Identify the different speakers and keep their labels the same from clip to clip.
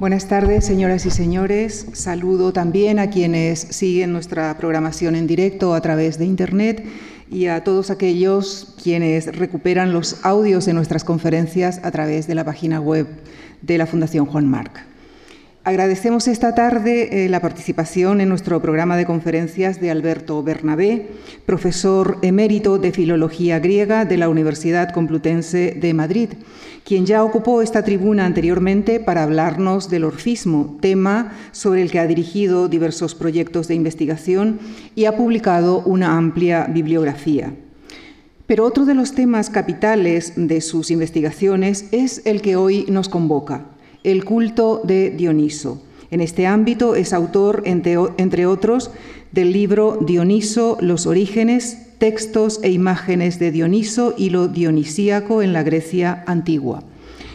Speaker 1: Buenas tardes, señoras y señores. Saludo también a quienes siguen nuestra programación en directo a través de Internet y a todos aquellos quienes recuperan los audios de nuestras conferencias a través de la página web de la Fundación Juan Marc. Agradecemos esta tarde eh, la participación en nuestro programa de conferencias de Alberto Bernabé, profesor emérito de Filología Griega de la Universidad Complutense de Madrid, quien ya ocupó esta tribuna anteriormente para hablarnos del orfismo, tema sobre el que ha dirigido diversos proyectos de investigación y ha publicado una amplia bibliografía. Pero otro de los temas capitales de sus investigaciones es el que hoy nos convoca, el culto de Dioniso. En este ámbito es autor, entre, otros, del libro Dioniso, los orígenes, textos e imágenes de Dioniso y lo dionisíaco en la Grecia antigua.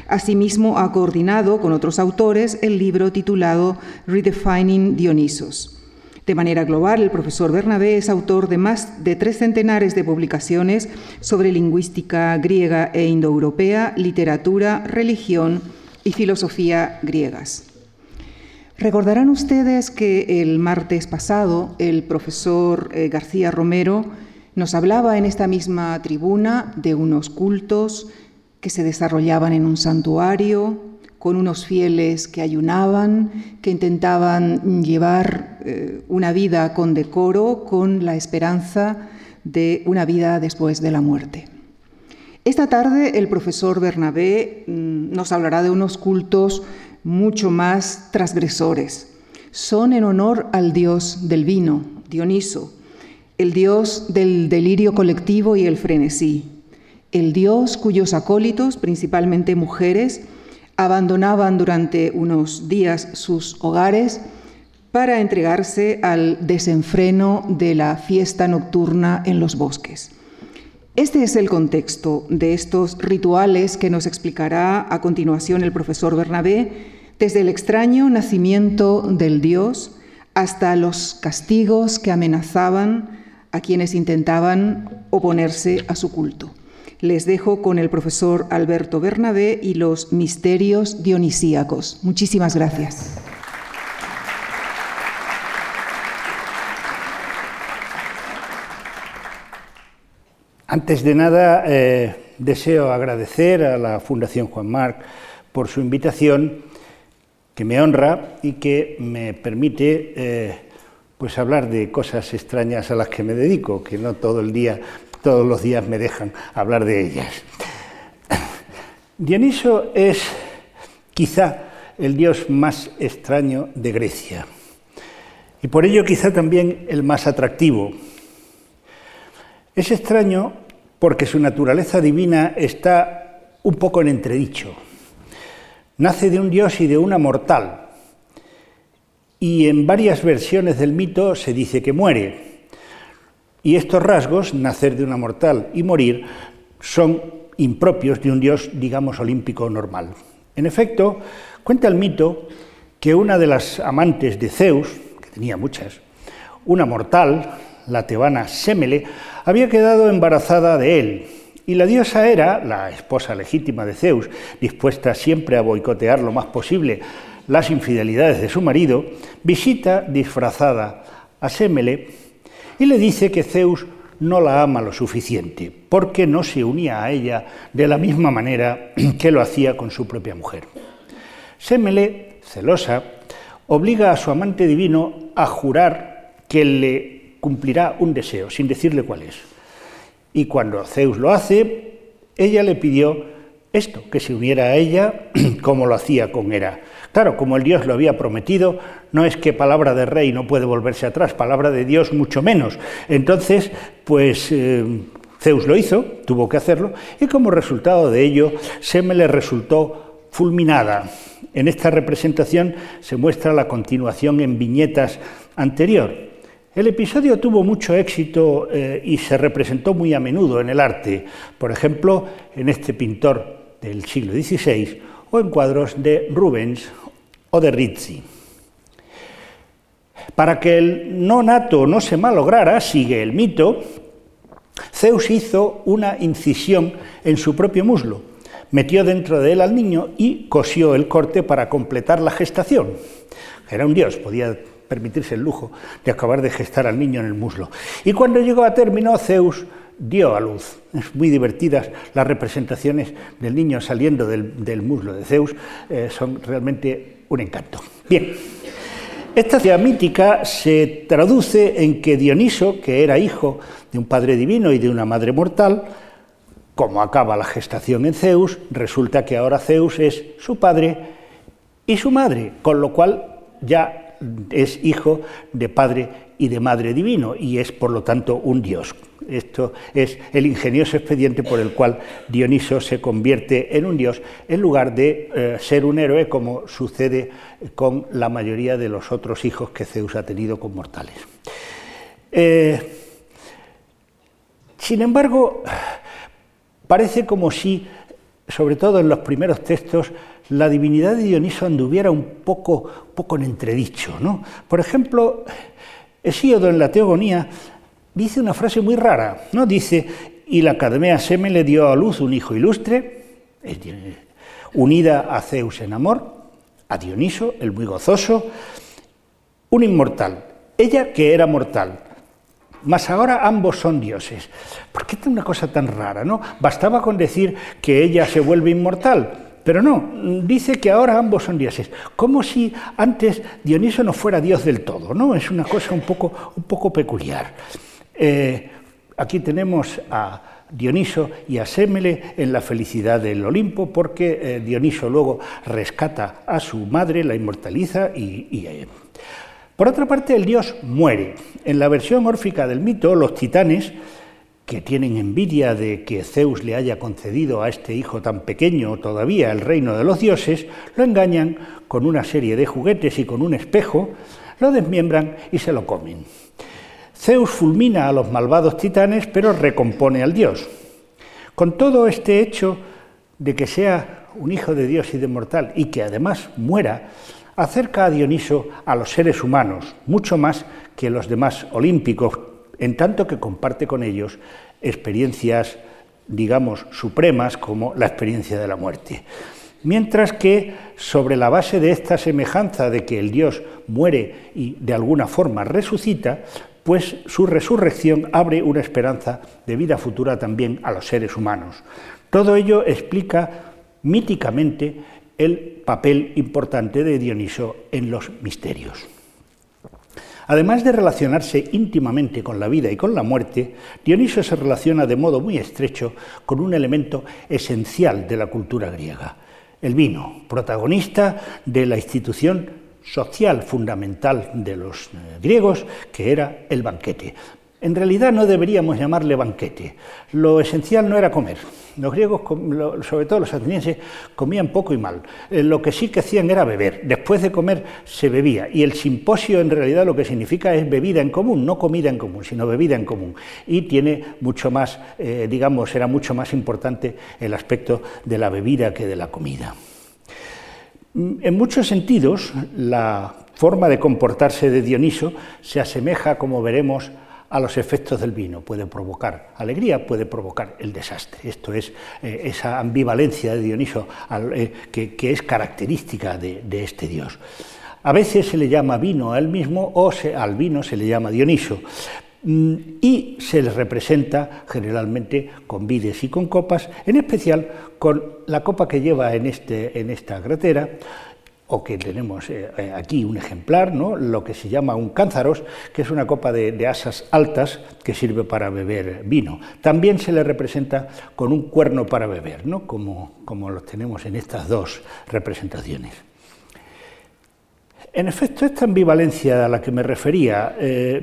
Speaker 1: Asimismo, ha coordinado con otros autores el libro titulado Redefining Dionisos. De manera global, el profesor Bernabé es autor de más de tres centenares de publicaciones sobre lingüística griega e indoeuropea, literatura, religión, y filosofía griegas. Recordarán ustedes que el martes pasado el profesor eh, García Romero nos hablaba en esta misma tribuna de unos cultos que se desarrollaban en un santuario, con unos fieles que ayunaban, que intentaban llevar eh, una vida con decoro, con la esperanza de una vida después de la muerte. Esta tarde el profesor Bernabé mm, nos hablará de unos cultos mucho más transgresores. Son en honor al dios del vino, Dioniso, el dios del delirio colectivo y el frenesí, el dios cuyos acólitos, principalmente mujeres, abandonaban durante unos días sus hogares para entregarse al desenfreno de la fiesta nocturna en los bosques. Este es el contexto de estos rituales que nos explicará a continuación el profesor Bernabé, desde el extraño nacimiento del Dios hasta los castigos que amenazaban a quienes intentaban oponerse a su culto. Les dejo con el profesor Alberto Bernabé y los misterios dionisíacos. Muchísimas gracias.
Speaker 2: Antes de nada, eh, deseo agradecer a la Fundación Juan Marc por su invitación, que me honra y que me permite eh, pues hablar de cosas extrañas a las que me dedico, que no todo el día, todos los días me dejan hablar de ellas. Dioniso es quizá el dios más extraño de Grecia y por ello quizá también el más atractivo es extraño porque su naturaleza divina está un poco en entredicho. Nace de un dios y de una mortal. Y en varias versiones del mito se dice que muere. Y estos rasgos, nacer de una mortal y morir, son impropios de un dios, digamos, olímpico normal. En efecto, cuenta el mito que una de las amantes de Zeus, que tenía muchas, una mortal, la tebana Semele, había quedado embarazada de él, y la diosa era, la esposa legítima de Zeus, dispuesta siempre a boicotear lo más posible las infidelidades de su marido, visita disfrazada a Semele y le dice que Zeus no la ama lo suficiente, porque no se unía a ella de la misma manera que lo hacía con su propia mujer. Semele, celosa, obliga a su amante divino a jurar que le cumplirá un deseo, sin decirle cuál es. Y cuando Zeus lo hace, ella le pidió esto, que se uniera a ella como lo hacía con Hera. Claro, como el Dios lo había prometido, no es que palabra de rey no puede volverse atrás, palabra de Dios mucho menos. Entonces, pues eh, Zeus lo hizo, tuvo que hacerlo, y como resultado de ello, Seme le resultó fulminada. En esta representación se muestra la continuación en viñetas anterior. El episodio tuvo mucho éxito eh, y se representó muy a menudo en el arte, por ejemplo, en este pintor del siglo XVI o en cuadros de Rubens o de Rizzi. Para que el no nato no se malograra, sigue el mito, Zeus hizo una incisión en su propio muslo, metió dentro de él al niño y cosió el corte para completar la gestación. Era un dios, podía permitirse el lujo de acabar de gestar al niño en el muslo. Y cuando llegó a término, Zeus dio a luz. Es muy divertidas las representaciones del niño saliendo del, muslo de Zeus, eh, son realmente un encanto. Bien, esta idea mítica se traduce en que Dioniso, que era hijo de un padre divino y de una madre mortal, como acaba la gestación en Zeus, resulta que ahora Zeus es su padre y su madre, con lo cual ya es hijo de padre y de madre divino y es por lo tanto un dios. Esto es el ingenioso expediente por el cual Dioniso se convierte en un dios en lugar de eh, ser un héroe como sucede con la mayoría de los otros hijos que Zeus ha tenido con mortales. Eh, sin embargo, parece como si, sobre todo en los primeros textos, la divinidad de Dioniso anduviera un poco, poco en entredicho. ¿no? Por ejemplo, Hesíodo en la Teogonía dice una frase muy rara, ¿no? Dice, y la Academia Seme le dio a luz un hijo ilustre, unida a Zeus en amor, a Dioniso, el muy gozoso, un inmortal, ella que era mortal, mas ahora ambos son dioses. ¿Por qué una cosa tan rara? ¿no? Bastaba con decir que ella se vuelve inmortal, pero no, dice que ahora ambos son dioses, como si antes Dioniso no fuera dios del todo, ¿no? Es una cosa un poco, un poco peculiar. Eh, aquí tenemos a Dioniso y a Sémele en la felicidad del Olimpo, porque eh, Dioniso luego rescata a su madre, la inmortaliza y, eh, por otra parte, el dios muere. En la versión órfica del mito, los titanes, que tienen envidia de que Zeus le haya concedido a este hijo tan pequeño todavía el reino de los dioses, lo engañan con una serie de juguetes y con un espejo, lo desmiembran y se lo comen. Zeus fulmina a los malvados titanes, pero recompone al dios. Con todo este hecho de que sea un hijo de Dios y de mortal y que además muera, acerca a Dioniso a los seres humanos, mucho más que los demás olímpicos, en tanto que comparte con ellos experiencias, digamos, supremas como la experiencia de la muerte. Mientras que sobre la base de esta semejanza de que el Dios muere y de alguna forma resucita, pues su resurrección abre una esperanza de vida futura también a los seres humanos. Todo ello explica míticamente el papel importante de Dioniso en los misterios. Además de relacionarse íntimamente con la vida y con la muerte, Dioniso se relaciona de modo muy estrecho con un elemento esencial de la cultura griega, el vino, protagonista de la institución social fundamental de los eh, griegos, que era el banquete. En realidad no deberíamos llamarle banquete. Lo esencial no era comer. Los griegos, sobre todo los atenienses, comían poco y mal. Eh, lo que sí que hacían era beber. Después de comer se bebía. Y el simposio en realidad lo que significa es bebida en común, no comida en común, sino bebida en común. Y tiene mucho más, eh, digamos, era mucho más importante el aspecto de la bebida que de la comida. En muchos sentidos, la forma de comportarse de Dioniso se asemeja, como veremos, a los efectos del vino. Puede provocar alegría, puede provocar el desastre. Esto es eh, esa ambivalencia de Dioniso eh, que, es característica de, este dios. A veces se le llama vino a él mismo o al vino se le llama Dioniso, Mm, y se les representa generalmente con vides y con copas, en especial con la copa que lleva en, este, en esta cratera, o que tenemos eh, eh, aquí un ejemplar, ¿no? lo que se llama un cánzaros, que es una copa de, asas altas que sirve para beber vino. También se le representa con un cuerno para beber, ¿no? como, como los tenemos en estas dos representaciones. En efecto, esta ambivalencia a la que me refería eh,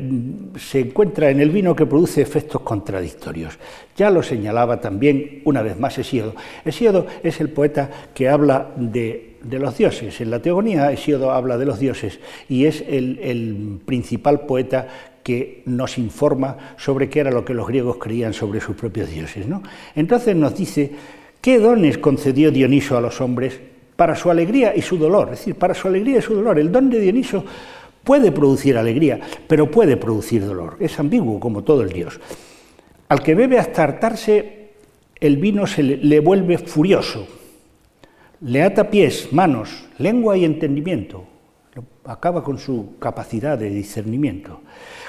Speaker 2: se encuentra en el vino que produce efectos contradictorios. Ya lo señalaba también una vez más Hesíodo. Hesíodo es el poeta que habla de, los dioses. En la Teogonía Hesíodo habla de los dioses y es el, principal poeta que nos informa sobre qué era lo que los griegos creían sobre sus propios dioses. Entonces nos dice, ¿qué dones concedió Dioniso a los hombres? para su alegría y su dolor, es decir, para su alegría y su dolor. El don de Dioniso puede producir alegría, pero puede producir dolor. Es ambiguo como todo el Dios. Al que bebe hasta hartarse, el vino se le, vuelve furioso. Le ata pies, manos, lengua y entendimiento, acaba con su capacidad de discernimiento,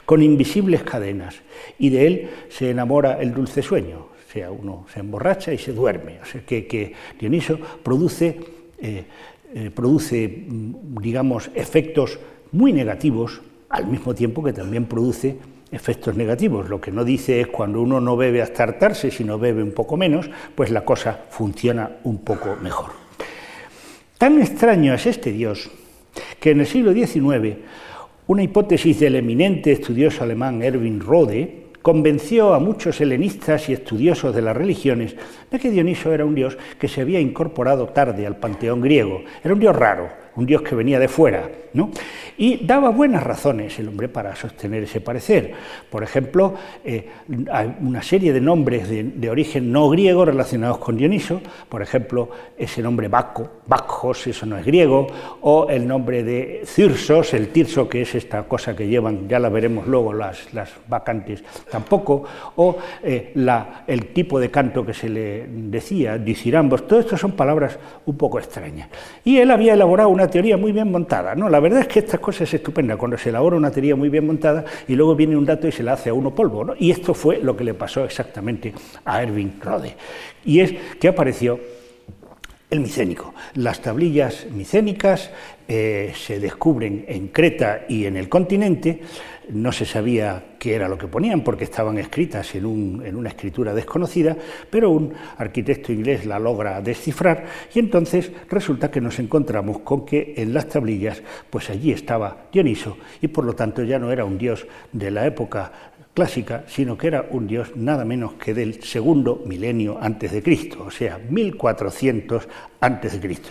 Speaker 2: con invisibles cadenas, y de él se enamora el dulce sueño, o sea, uno se emborracha y se duerme, o sea, que, Dioniso produce, eh, eh, produce, mm, digamos, efectos muy negativos, al mismo tiempo que también produce efectos negativos. Lo que no dice es cuando uno no bebe hasta hartarse, sino bebe un poco menos, pues la cosa funciona un poco mejor. Tan extraño es este Dios que en el siglo XIX una hipótesis del eminente estudioso alemán Erwin Rode convenció a muchos helenistas y estudiosos de las religiones de que Dioniso era un dios que se había incorporado tarde al panteón griego, era un dios raro, un dios que venía de fuera, ¿no? Y daba buenas razones el hombre para sostener ese parecer. Por ejemplo, eh, una serie de nombres de, origen no griego relacionados con Dioniso, por ejemplo, ese nombre Baco, Bacchos, eso no es griego, o el nombre de Cirsos, el tirso, que es esta cosa que llevan, ya la veremos luego, las, las vacantes, tampoco, o eh, el tipo de canto que se le decía, disirambos, todo esto son palabras un poco extrañas. Y él había elaborado una teoría muy bien montada. No, la verdad es que estas cosas es estupenda, cuando se elabora una teoría muy bien montada y luego viene un dato y se la hace a uno polvo. Y esto fue lo que le pasó exactamente a Erwin Rode. Y es que apareció el micénico. Las tablillas micénicas eh, se descubren en Creta y en el continente no se sabía qué era lo que ponían porque estaban escritas en, una escritura desconocida, pero un arquitecto inglés la logra descifrar y entonces resulta que nos encontramos con que en las tablillas, pues allí estaba Dioniso y por lo tanto ya no era un dios de la época clásica, sino que era un dios nada menos que del segundo milenio antes de Cristo, o sea, 1400 antes de Cristo.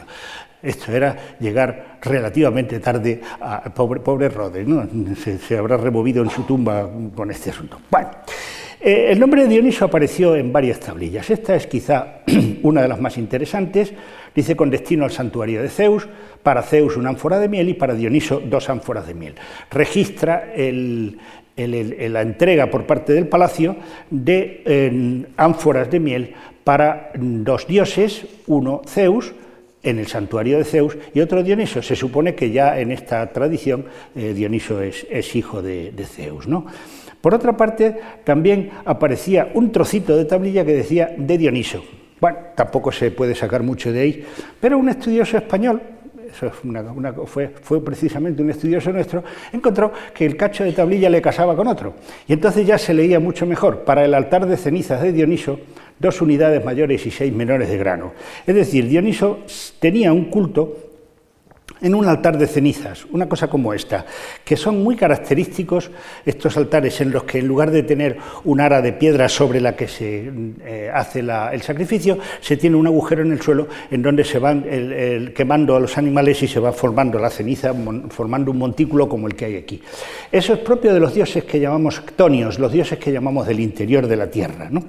Speaker 2: Esto era llegar relativamente tarde a pobre, pobre ¿no? se, habrá removido en su tumba con este asunto. Bueno, eh, el nombre de Dioniso apareció en varias tablillas. Esta es quizá una de las más interesantes. Dice con destino al santuario de Zeus, para Zeus una ánfora de miel y para Dioniso dos ánforas de miel. Registra la entrega por parte del palacio de ánforas de miel para dos dioses, uno Zeus, en el santuario de Zeus y otro Dioniso. Se supone que ya en esta tradición eh, Dioniso es, hijo de, Zeus. ¿no? Por otra parte, también aparecía un trocito de tablilla que decía de Dioniso. Bueno, tampoco se puede sacar mucho de ahí, pero un estudioso español, eso fue, fue, precisamente un estudioso nuestro, encontró que el cacho de tablilla le casaba con otro. Y entonces ya se leía mucho mejor. Para el altar de cenizas de Dioniso dos unidades mayores y seis menores de grano. Es decir, Dioniso tenía un culto en un altar de cenizas, una cosa como esta, que son muy característicos estos altares en los que en lugar de tener un ara de piedra sobre la que se eh, hace el sacrificio, se tiene un agujero en el suelo en donde se van quemando a los animales y se va formando la ceniza, formando un montículo como el que hay aquí. Eso es propio de los dioses que llamamos ctonios, los dioses que llamamos del interior de la tierra. ¿no?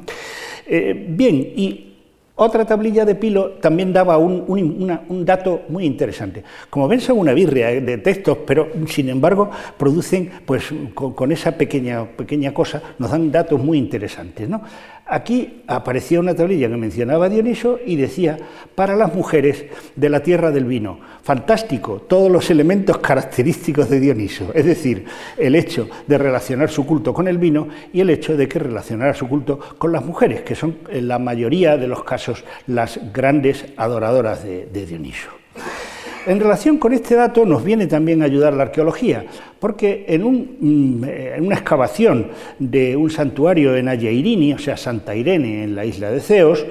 Speaker 2: Eh, bien, y otra tablilla de Pilo también daba un, dato muy interesante. Como ven, son una birria eh, de textos, pero sin embargo producen, pues con, esa pequeña, pequeña cosa, nos dan datos muy interesantes. ¿no? Aquí aparecía una tablilla que mencionaba Dioniso y decía, para las mujeres de la tierra del vino, fantástico, todos los elementos característicos de Dioniso, es decir, el hecho de relacionar su culto con el vino y el hecho de que relacionara su culto con las mujeres, que son en la mayoría de los casos las grandes adoradoras de, de Dioniso. En relación con este dato nos viene también a ayudar la arqueología, porque en, mm, una excavación de un santuario en Ayeirini, o sea, Santa Irene, en la isla de Ceos,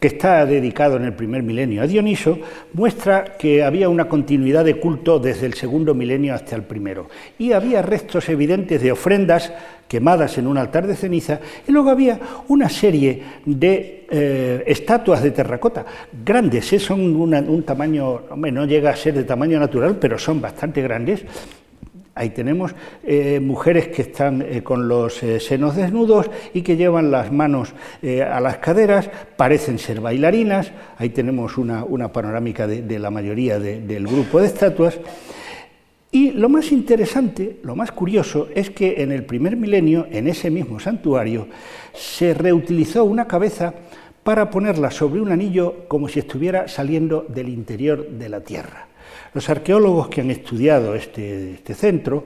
Speaker 2: que está dedicado en el primer milenio a Dioniso, muestra que había una continuidad de culto desde el segundo milenio hasta el primero. Y había restos evidentes de ofrendas quemadas en un altar de ceniza, y luego había una serie de eh, estatuas de terracota, grandes, ¿eh? son un tamaño, no llega a ser de tamaño natural, pero son bastante grandes, Ahí tenemos eh, mujeres que están eh, con los eh, senos desnudos y que llevan las manos a las caderas, parecen ser bailarinas. Ahí tenemos una, panorámica de, la mayoría del grupo de estatuas. Y lo más interesante, lo más curioso, es que en el primer milenio, en ese mismo santuario, se reutilizó una cabeza para ponerla sobre un anillo como si estuviera saliendo del interior de la Tierra. Los arqueólogos que han estudiado este, este centro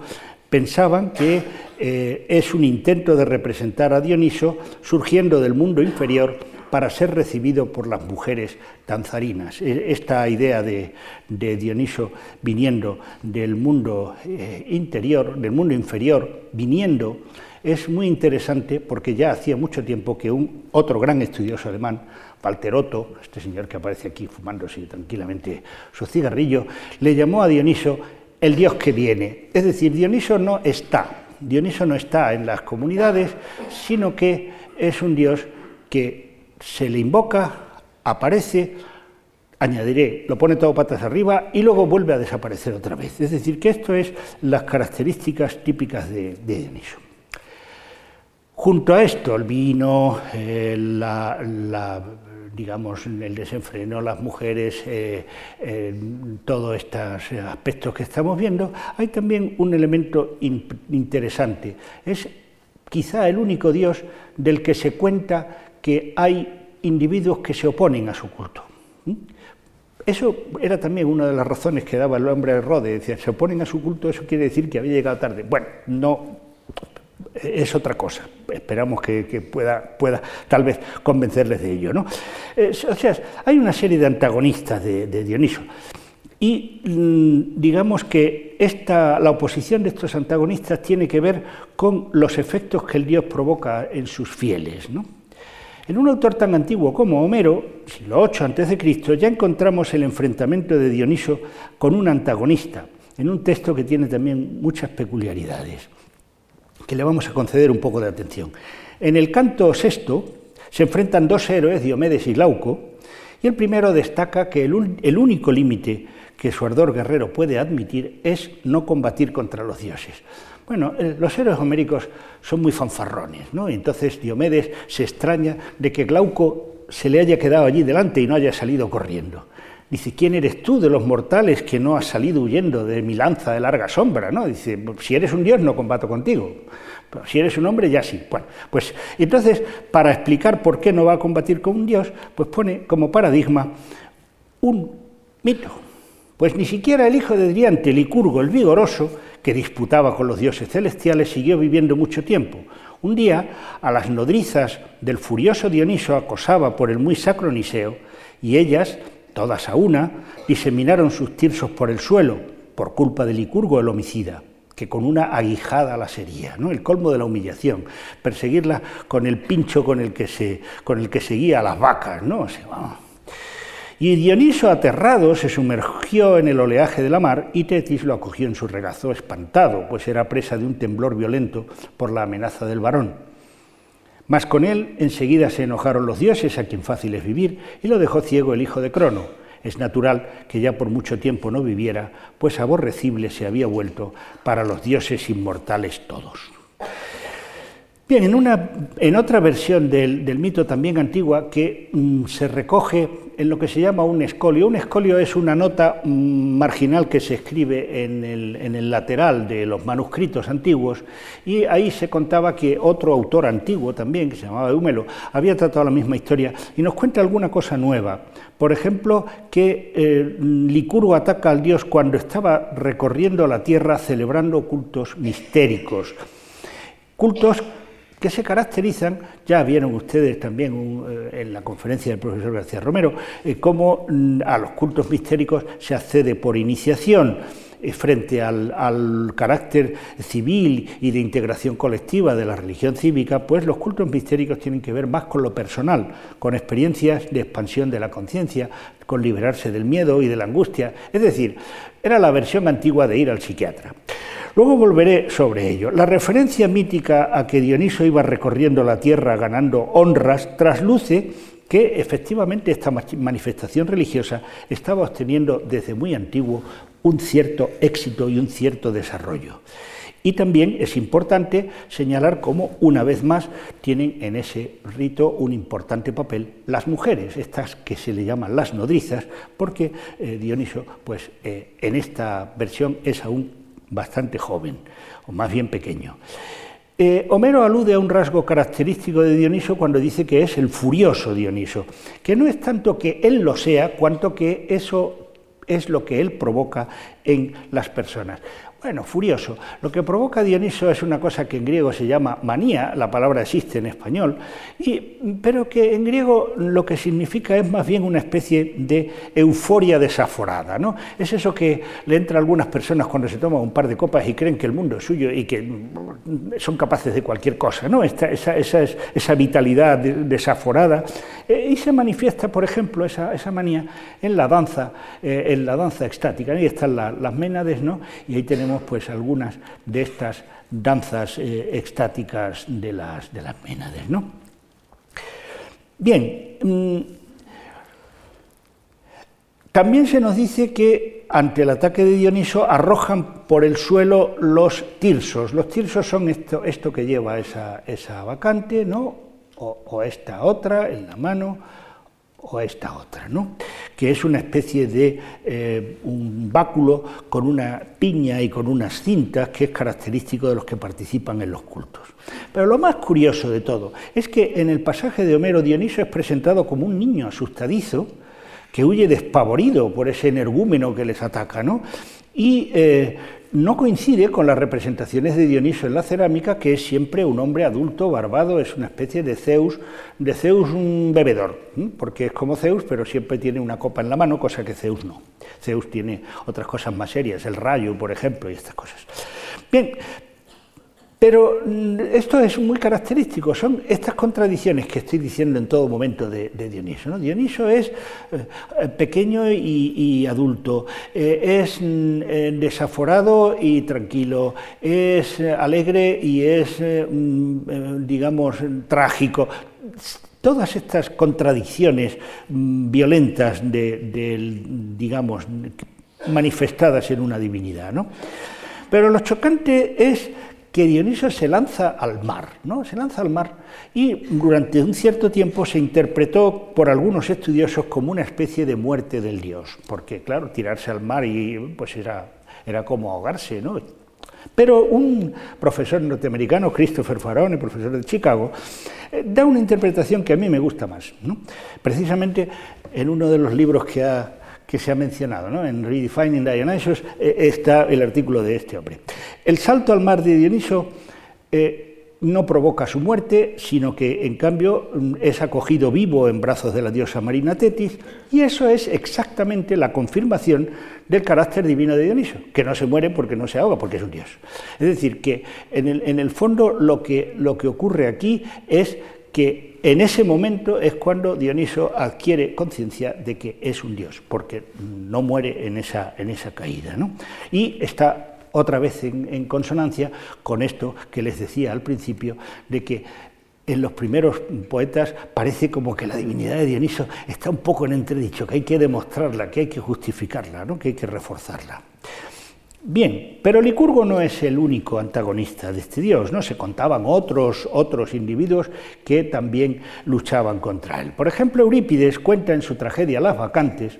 Speaker 2: pensaban que eh, es un intento de representar a Dioniso surgiendo del mundo inferior para ser recibido por las mujeres danzarinas. E, esta idea de, Dioniso viniendo del mundo eh, interior, del mundo inferior, viniendo, es muy interesante porque ya hacía mucho tiempo que un otro gran estudioso alemán, Walter Otto, este señor que aparece aquí fumándose tranquilamente su cigarrillo, le llamó a Dioniso el Dios que viene. Es decir, Dioniso no está, Dioniso no está en las comunidades, sino que es un Dios que se le invoca, aparece, añadiré, lo pone todo patas arriba y luego vuelve a desaparecer otra vez. Es decir, que esto es las características típicas de, Dioniso. Junto a esto, el vino, digamos, el desenfreno, las mujeres, eh, eh, todos estos aspectos que estamos viendo, hay también un elemento interesante. Es quizá el único Dios del que se cuenta que hay individuos que se oponen a su culto. ¿Mm? Eso era también una de las razones que daba el hombre de Rode, decía, se oponen a su culto, eso quiere decir que había llegado tarde. Bueno, no, es otra cosa. Esperamos que, pueda, pueda, tal vez convencerles de ello. ¿no? Eh, o sea, hay una serie de antagonistas de, Dioniso. Y mm, digamos que esta, la oposición de estos antagonistas tiene que ver con los efectos que el dios provoca en sus fieles. ¿no? En un autor tan antiguo como Homero, siglo VIII a.C., ya encontramos el enfrentamiento de Dioniso con un antagonista, en un texto que tiene también muchas peculiaridades que le vamos a conceder un poco de atención. En el canto sexto se enfrentan dos héroes, Diomedes y Glauco, y el primero destaca que el, único límite que su ardor guerrero puede admitir es no combatir contra los dioses. Bueno, eh, los héroes homéricos son muy fanfarrones, ¿no? Entonces Diomedes se extraña de que Glauco se le haya quedado allí delante y no haya salido corriendo. Dice, ¿quién eres tú de los mortales que no has salido huyendo de mi lanza de larga sombra? ¿no? Dice, si eres un dios no combato contigo, pero si eres un hombre ya sí. Bueno, pues entonces, para explicar por qué no va a combatir con un dios, pues pone como paradigma un mito. Pues ni siquiera el hijo de Driante, Licurgo el vigoroso, que disputaba con los dioses celestiales, siguió viviendo mucho tiempo. Un día, a las nodrizas del furioso Dioniso acosaba por el muy sacro Niseo, y ellas, todas a una, diseminaron sus tirsos por el suelo, por culpa de Licurgo el homicida, que con una aguijada la sería, ¿no? el colmo de la humillación, perseguirla con el pincho con el que, se, con el que seguía a las vacas. ¿no? Y Dioniso, aterrado, se sumergió en el oleaje de la mar y Tetis lo acogió en su regazo espantado, pues era presa de un temblor violento por la amenaza del varón. Mas con él enseguida se enojaron los dioses, a quien fácil es vivir, y lo dejó ciego el hijo de Crono. Es natural que ya por mucho tiempo no viviera, pues aborrecible se había vuelto para los dioses inmortales todos. Bien, en, una, en otra versión del, mito también antigua que mm, se recoge en lo que se llama un escolio. Un escolio es una nota mm, marginal que se escribe en el, lateral de los manuscritos antiguos y ahí se contaba que otro autor antiguo también, que se llamaba Eumelo, había tratado la misma historia y nos cuenta alguna cosa nueva. Por ejemplo, que eh, Licurgo ataca al dios cuando estaba recorriendo la tierra celebrando cultos mistéricos. Cultos que se caracterizan, ya vieron ustedes también eh, en la conferencia del profesor García Romero, eh, cómo mm, a los cultos mistéricos se accede por iniciación eh, frente al, carácter civil y de integración colectiva de la religión cívica, pues los cultos mistéricos tienen que ver más con lo personal, con experiencias de expansión de la conciencia, con liberarse del miedo y de la angustia. Es decir, era la versión antigua de ir al psiquiatra. Luego volveré sobre ello. La referencia mítica a que Dioniso iba recorriendo la tierra ganando honras trasluce que efectivamente esta manifestación religiosa estaba obteniendo desde muy antiguo un cierto éxito y un cierto desarrollo. Y también es importante señalar cómo, una vez más, tienen en ese rito un importante papel las mujeres, estas que se le llaman las nodrizas, porque eh, Dioniso, pues eh, en esta versión es aún bastante joven, o más bien pequeño. Eh, Homero alude a un rasgo característico de Dioniso cuando dice que es el furioso Dioniso, que no es tanto que él lo sea, cuanto que eso es lo que él provoca en las personas. Bueno, furioso. Lo que provoca Dioniso es una cosa que en griego se llama manía, la palabra existe en español, pero que en griego lo que significa es más bien una especie de euforia desaforada. ¿no? Es eso que le entra a algunas personas cuando se toman un par de copas y creen que el mundo es suyo y que son capaces de cualquier cosa. ¿no? Esa, esa, esa, vitalidad desaforada eh, y se manifiesta, por ejemplo, esa, manía en la danza, eh, en la danza extática. Ahí están las ménades, ¿no? y ahí tenemos pues algunas de estas danzas eh, extáticas de las, de las Ménades. ¿no? Bien, mm, también se nos dice que ante el ataque de Dioniso arrojan por el suelo los tirsos. Los tirsos son esto, esto que lleva esa, esa vacante, ¿no? o, o esta otra en la mano, o esta otra, ¿no? que es una especie de eh, un báculo con una piña y con unas cintas que es característico de los que participan en los cultos. Pero lo más curioso de todo es que en el pasaje de Homero Dioniso es presentado como un niño asustadizo que huye despavorido por ese energúmeno que les ataca, ¿no? Y eh, no coincide con las representaciones de Dioniso en la cerámica, que es siempre un hombre adulto, barbado, es una especie de Zeus, de Zeus un bebedor, porque es como Zeus, pero siempre tiene una copa en la mano, cosa que Zeus no. Zeus tiene otras cosas más serias, el rayo, por ejemplo, y estas cosas. Bien, pero mm, esto es muy característico, son estas contradicciones que estoy diciendo en todo momento de, Dioniso. Dioniso es eh, pequeño y, adulto, eh, es mm, desaforado y tranquilo, es alegre y es, mm, digamos, trágico. Todas estas contradicciones violentas, de, digamos, manifestadas en una divinidad. Pero lo chocante es que Dioniso se lanza al mar, ¿no? Se lanza al mar y durante un cierto tiempo se interpretó por algunos estudiosos como una especie de muerte del dios, porque claro, tirarse al mar y pues era, era como ahogarse, ¿no? Pero un profesor norteamericano, Christopher Farone, profesor de Chicago, eh, da una interpretación que a mí me gusta más. ¿no? Precisamente en uno de los libros que ha que se ha mencionado, ¿no? en Redefining Dionysus eh, está el artículo de este hombre. El salto al mar de Dioniso eh, no provoca su muerte, sino que en cambio mm, es acogido vivo en brazos de la diosa Marina Tetis, y eso es exactamente la confirmación del carácter divino de Dioniso, que no se muere porque no se ahoga, porque es un dios. Es decir, que en el, en el fondo lo que, lo que ocurre aquí es que en ese momento es cuando Dioniso adquiere conciencia de que es un dios, porque no muere en esa, en esa caída. ¿no? Y está otra vez en, consonancia con esto que les decía al principio, de que en los primeros poetas parece como que la divinidad de Dioniso está un poco en entredicho, que hay que demostrarla, que hay que justificarla, ¿no? que hay que reforzarla. Bien, pero Licurgo no es el único antagonista de este dios, ¿no? Se contaban otros, otros individuos que también luchaban contra él. Por ejemplo, Eurípides cuenta en su tragedia Las Vacantes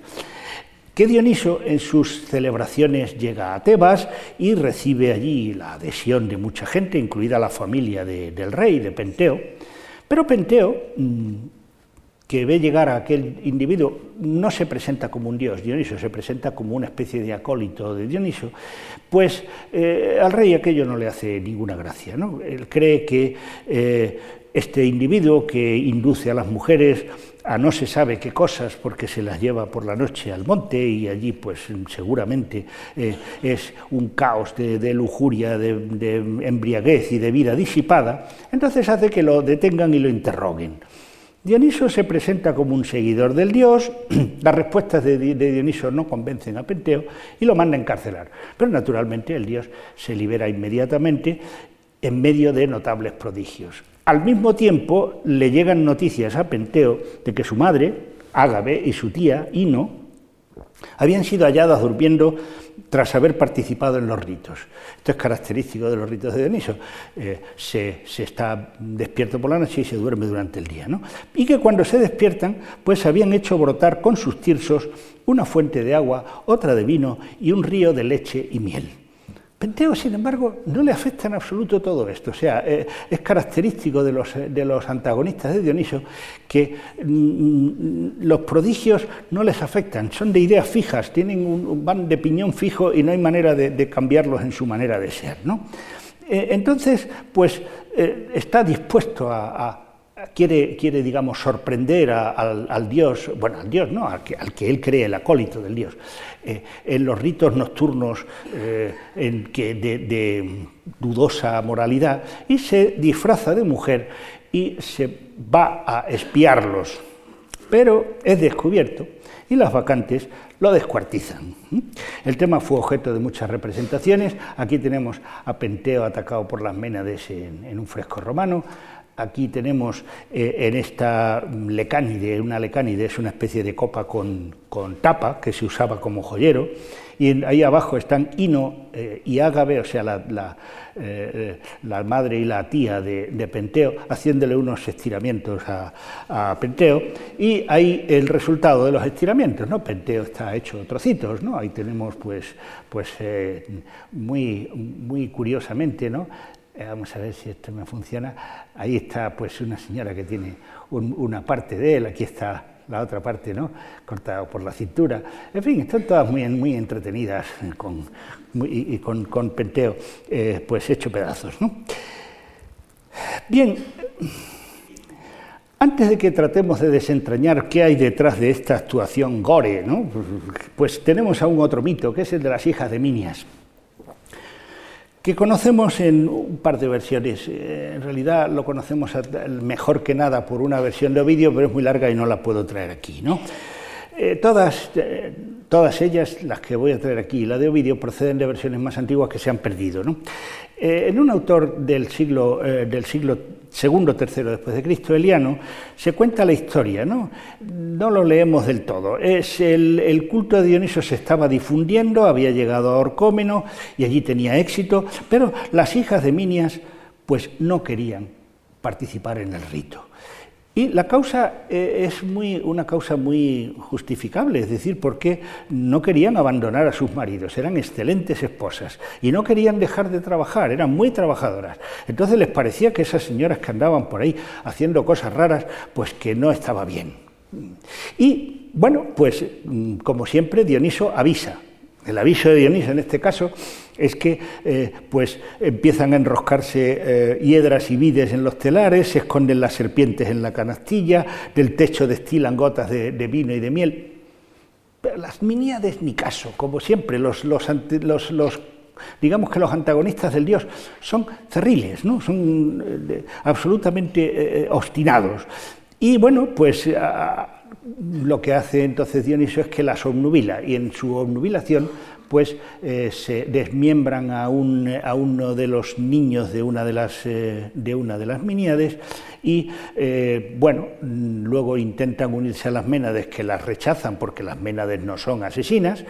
Speaker 2: que Dioniso en sus celebraciones llega a Tebas y recibe allí la adhesión de mucha gente, incluida la familia del rey, de Penteo. Pero Penteo mm, que ve llegar a aquel individuo no se presenta como un dios, Dioniso se presenta como una especie de acólito de Dioniso, pues eh, al rey aquello no le hace ninguna gracia. ¿no? Él cree que eh, este individuo que induce a las mujeres a no se sabe qué cosas porque se las lleva por la noche al monte y allí pues seguramente eh, es un caos de, lujuria, de, de embriaguez y de vida disipada, entonces hace que lo detengan y lo interroguen. Dioniso se presenta como un seguidor del dios, las respuestas de, Dioniso no convencen a Penteo y lo manda a encarcelar. Pero naturalmente el dios se libera inmediatamente en medio de notables prodigios. Al mismo tiempo le llegan noticias a Penteo de que su madre, Ágabe, y su tía, Ino, habían sido halladas durmiendo tras haber participado en los ritos. Esto es característico de los ritos de Dioniso. Eh, se, está despierto por la noche y se duerme durante el día. ¿no? Y que cuando se despiertan, pues habían hecho brotar con sus tirsos una fuente de agua, otra de vino y un río de leche y miel. Penteo, sin embargo, no le afecta en absoluto todo esto. O sea, eh, es característico de los, de los, antagonistas de Dioniso que mm, los prodigios no les afectan, son de ideas fijas, tienen un, van de piñón fijo y no hay manera de, cambiarlos en su manera de ser. ¿no? Eh, entonces, pues eh, está dispuesto a quiere, quiere digamos, sorprender al, Dios, bueno, al Dios, no, al que, él cree, el acólito del Dios, eh, en los ritos nocturnos eh, que de, dudosa moralidad y se disfraza de mujer y se va a espiarlos, pero es descubierto y las vacantes lo descuartizan. El tema fue objeto de muchas representaciones. Aquí tenemos a Penteo atacado por las Ménades en un fresco romano, Aquí tenemos eh, en esta lecánide, una lecánide es una especie de copa con, tapa que se usaba como joyero, y ahí abajo están Ino eh, y Ágave, o sea, eh, la, madre y la tía de, Penteo, haciéndole unos estiramientos a, Penteo, y ahí el resultado de los estiramientos, ¿no? Penteo está hecho trocitos, ¿no? Ahí tenemos, pues, pues muy, muy curiosamente, ¿no? Eh, vamos a ver si esto me funciona, ahí está pues una señora que tiene una parte de él, aquí está la otra parte, ¿no? Cortada por la cintura. En fin, están todas muy, muy entretenidas con, y, con, con, penteo, eh, pues hecho pedazos, ¿no? Bien, antes de que tratemos de desentrañar qué hay detrás de esta actuación gore, ¿no? pues tenemos aún otro mito, que es el de las hijas de Minias que conocemos en un par de versiones. Eh, en realidad lo conocemos mejor que nada por una versión de Ovidio, pero es muy larga y no la puedo traer aquí. ¿no? Eh, todas, eh, todas ellas, las que voy a traer aquí, la de Ovidio, proceden de versiones más antiguas que se han perdido. ¿no? en un autor del siglo, del siglo segundo tercero después de Cristo, Eliano, se cuenta la historia, ¿no? No lo leemos del todo. Es el, culto de Dioniso se estaba difundiendo, había llegado a Orcómeno y allí tenía éxito, pero las hijas de Minias pues no querían participar en el rito. Y la causa eh, es muy, una causa muy justificable, es decir, porque no querían abandonar a sus maridos, eran excelentes esposas y no querían dejar de trabajar, eran muy trabajadoras. Entonces les parecía que esas señoras que andaban por ahí haciendo cosas raras, pues que no estaba bien. Y bueno, pues mm, como siempre Dioniso avisa. El aviso de Dioniso en este caso es que eh, pues empiezan a enroscarse eh, hiedras y vides en los telares, se esconden las serpientes en la canastilla, del techo destilan gotas de, vino y de miel. Pero las miníades ni caso, como siempre, los, los, digamos que los antagonistas del dios son cerriles, ¿no? son eh, absolutamente obstinados. Y bueno, pues lo que hace entonces Dioniso es que las obnubila y en su obnubilación pues eh, se desmiembran a, uno de los niños de una de las, eh, de una de las miníades y, eh, bueno, luego intentan unirse a las Ménades que las rechazan porque las Ménades no son asesinas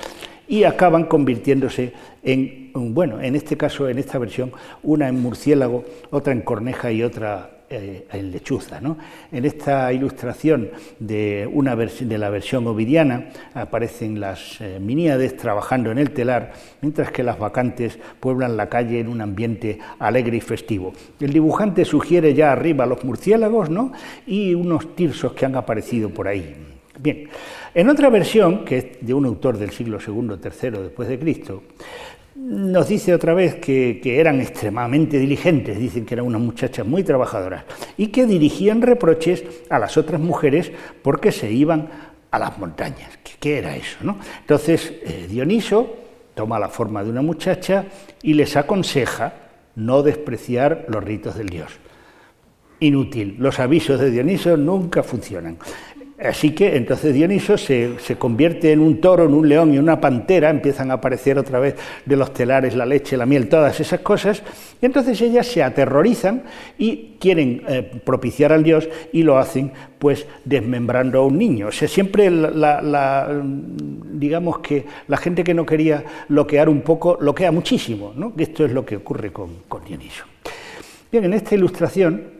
Speaker 2: y acaban convirtiéndose en, bueno, en este caso, en esta versión, una en murciélago, otra en corneja y otra en lechuza. ¿no? En esta ilustración de, una de la versión ovidiana aparecen las eh, miníades trabajando en el telar, mientras que las vacantes pueblan la calle en un ambiente alegre y festivo. El dibujante sugiere ya arriba los murciélagos ¿no? y unos tirsos que han aparecido por ahí. Bien, en otra versión, que es de un autor del siglo II, III después de Cristo, nos dice otra vez que, eran extremadamente diligentes, dicen que eran unas muchachas muy trabajadoras y que dirigían reproches a las otras mujeres porque se iban a las montañas. ¿Qué, era eso? No? Entonces eh, Dioniso toma la forma de una muchacha y les aconseja no despreciar los ritos del dios. Inútil, los avisos de Dioniso nunca funcionan. Así que entonces Dioniso se, convierte en un toro, en un león y una pantera, empiezan a aparecer otra vez de los telares la leche, la miel, todas esas cosas, y entonces ellas se aterrorizan y quieren eh, propiciar al dios y lo hacen pues desmembrando a un niño. O sea, siempre la, digamos que la gente que no quería loquear un poco, loquea muchísimo, ¿no? Esto es lo que ocurre con, con Dioniso. Bien, en esta ilustración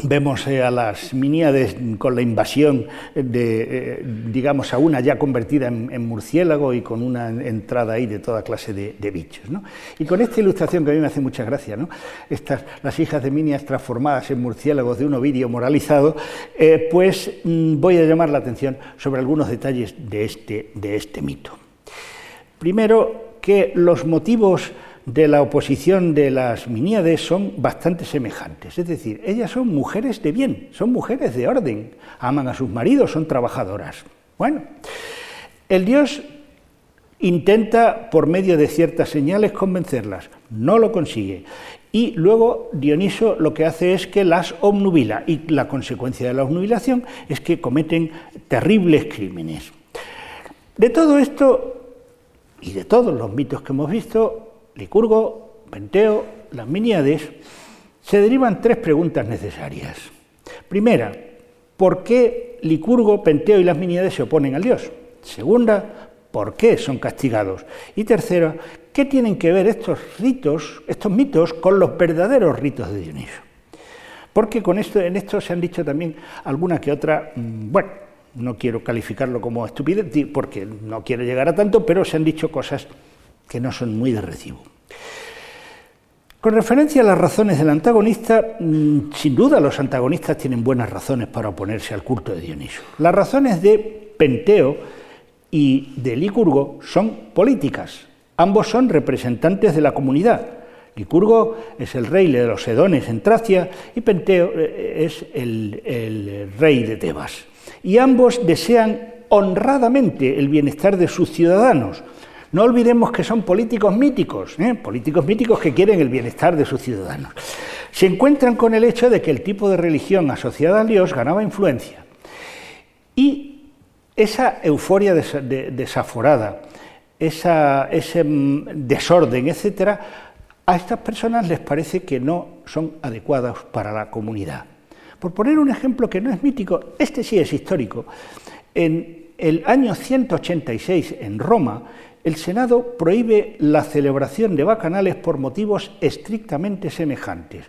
Speaker 2: Vemos eh, a las miníades con la invasión de, eh, digamos, a una ya convertida en, murciélago y con una entrada ahí de toda clase de, bichos. Y con esta ilustración que a mí me hace mucha gracia, ¿no? Estas, las hijas de Minias transformadas en murciélagos de un ovidio moralizado, eh, pues mm, voy a llamar la atención sobre algunos detalles de este, de este mito. Primero, que los motivos de la oposición de las miníades son bastante semejantes. Es decir, ellas son mujeres de bien, son mujeres de orden, aman a sus maridos, son trabajadoras. Bueno, el dios intenta por medio de ciertas señales convencerlas, no lo consigue. Y luego Dioniso lo que hace es que las obnubila y la consecuencia de la obnubilación es que cometen terribles crímenes. De todo esto y de todos los mitos que hemos visto, Licurgo, Penteo, las se derivan tres preguntas necesarias. Primera, ¿por qué Licurgo, Penteo y las Miníades se oponen al dios? Segunda, ¿por qué son castigados? Y tercera, ¿qué tienen que ver estos ritos, estos mitos, con los verdaderos ritos de Dioniso? Porque con esto, en esto se han dicho también alguna que otra, mm, bueno, no quiero calificarlo como estupidez, porque no quiero llegar a tanto, pero se han dicho cosas que no son muy de recibo. Con referencia a las razones del antagonista, mm, sin duda los antagonistas tienen buenas razones para oponerse al culto de Dioniso. Las razones de Penteo y de Licurgo son políticas. Ambos son representantes de la comunidad. Licurgo es el rey de los Edones en Tracia y Penteo eh, es el, el rey de Tebas. Y ambos desean honradamente el bienestar de sus ciudadanos, no olvidemos que son políticos míticos, ¿eh? políticos míticos que quieren el bienestar de sus ciudadanos. Se encuentran con el hecho de que el tipo de religión asociada a Dios ganaba influencia. Y esa euforia desaforada, ese mm, desorden, etcétera, a estas personas les parece que no son adecuadas para la comunidad. Por poner un ejemplo que no es mítico, este sí es histórico. En el año 186 en Roma, el Senado prohíbe la celebración de bacanales por motivos estrictamente semejantes.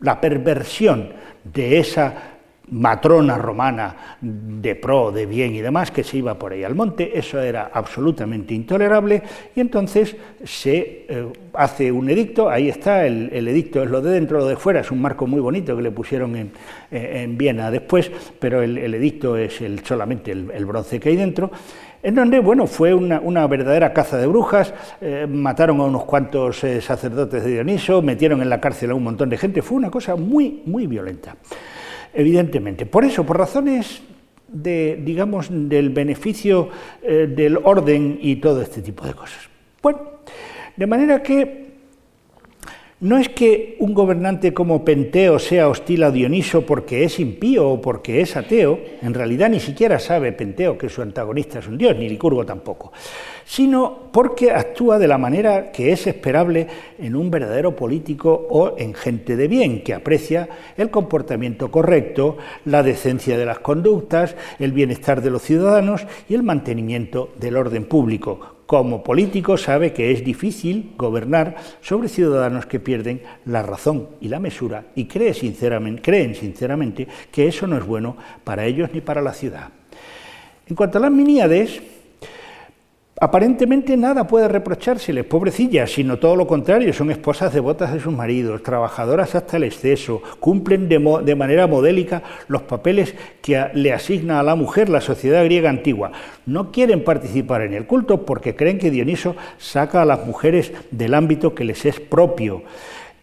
Speaker 2: La perversión de esa matrona romana de pro, de bien y demás, que se iba por ahí al monte, eso era absolutamente intolerable, y entonces se eh, hace un edicto, ahí está, el, edicto es lo de dentro, lo de fuera, es un marco muy bonito que le pusieron en, Viena después, pero el, edicto es el, solamente el bronce que hay dentro, en donde, bueno, fue una, verdadera caza de brujas, eh, mataron a unos cuantos eh, sacerdotes de Dioniso, metieron en la cárcel a un montón de gente, fue una cosa muy, muy violenta, evidentemente. Por eso, por razones de, digamos, del beneficio eh, del orden y todo este tipo de cosas. Bueno, de manera que no es que un gobernante como Penteo sea hostil a Dioniso porque es impío o porque es ateo, en realidad ni siquiera sabe Penteo que su antagonista es un dios, ni Licurgo tampoco, sino porque actúa de la manera que es esperable en un verdadero político o en gente de bien, que aprecia el comportamiento correcto, la decencia de las conductas, el bienestar de los ciudadanos y el mantenimiento del orden público, como político sabe que es difícil gobernar sobre ciudadanos que pierden la razón y la mesura y cree sinceramente, creen sinceramente que eso no es bueno para ellos ni para la ciudad. En cuanto a las miníades, Aparentemente nada puede reprochársele, pobrecillas, sino todo lo contrario, son esposas devotas de sus maridos, trabajadoras hasta el exceso, cumplen de, de, manera modélica los papeles que le asigna a la mujer la sociedad griega antigua. No quieren participar en el culto porque creen que Dioniso saca a las mujeres del ámbito que les es propio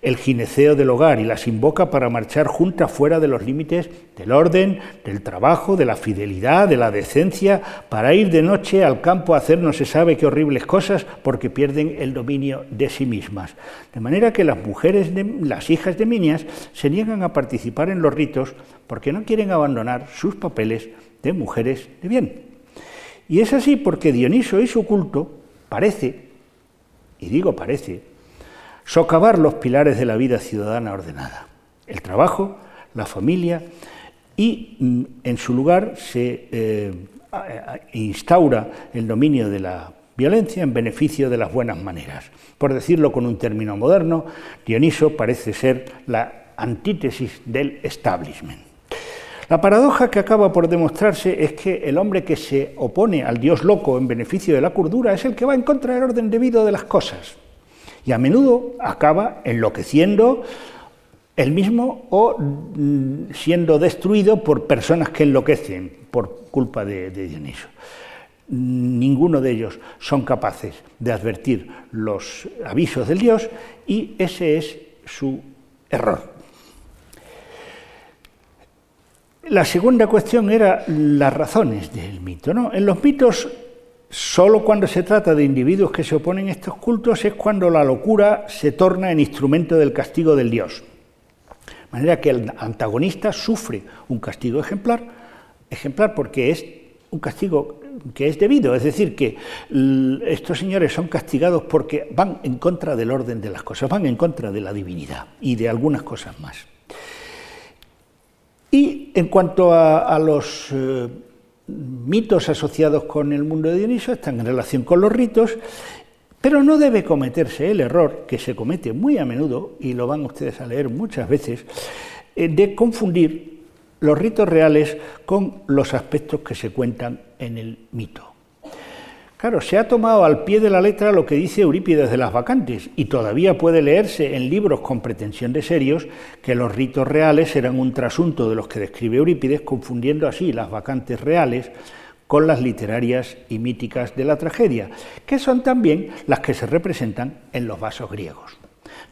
Speaker 2: el gineceo del hogar y las invoca para marchar juntas fuera de los límites del orden, del trabajo, de la fidelidad, de la decencia, para ir de noche al campo a hacer no se sabe qué horribles cosas porque pierden el dominio de sí mismas. De manera que las mujeres, de, las hijas de Minias, se niegan a participar en los ritos porque no quieren abandonar sus papeles de mujeres de bien. Y es así porque Dioniso y su culto parece, y digo parece, socavar los pilares de la vida ciudadana ordenada, el trabajo, la familia, y mm, en su lugar se eh, instaura el dominio de la violencia en beneficio de las buenas maneras. Por decirlo con un término moderno, Dioniso parece ser la antítesis del establishment. La paradoja que acaba por demostrarse es que el hombre que se opone al Dios loco en beneficio de la cordura es el que va en contra del orden debido de las cosas. Y a menudo acaba enloqueciendo el mismo o mm, siendo destruido por personas que enloquecen por culpa de, de Dioniso. Ninguno de ellos son capaces de advertir los avisos del Dios y ese es su error. La segunda cuestión era las razones del mito. ¿no? En los mitos, solo cuando se trata de individuos que se oponen a estos cultos es cuando la locura se torna en instrumento del castigo del Dios. De manera que el antagonista sufre un castigo ejemplar, ejemplar porque es un castigo que es debido, es decir, que estos señores son castigados porque van en contra del orden de las cosas, van en contra de la divinidad y de algunas cosas más. Y en cuanto a, los eh, mitos asociados con el mundo de Dioniso, están en relación con los ritos, pero no debe cometerse el error que se comete muy a menudo, y lo van ustedes a leer muchas veces, eh, de confundir los ritos reales con los aspectos que se cuentan en el mito. Claro, se ha tomado al pie de la letra lo que dice Eurípides de las vacantes y todavía puede leerse en libros con pretensión de serios que los ritos reales eran un trasunto de los que describe Eurípides, confundiendo así las vacantes reales con las literarias y míticas de la tragedia, que son también las que se representan en los vasos griegos.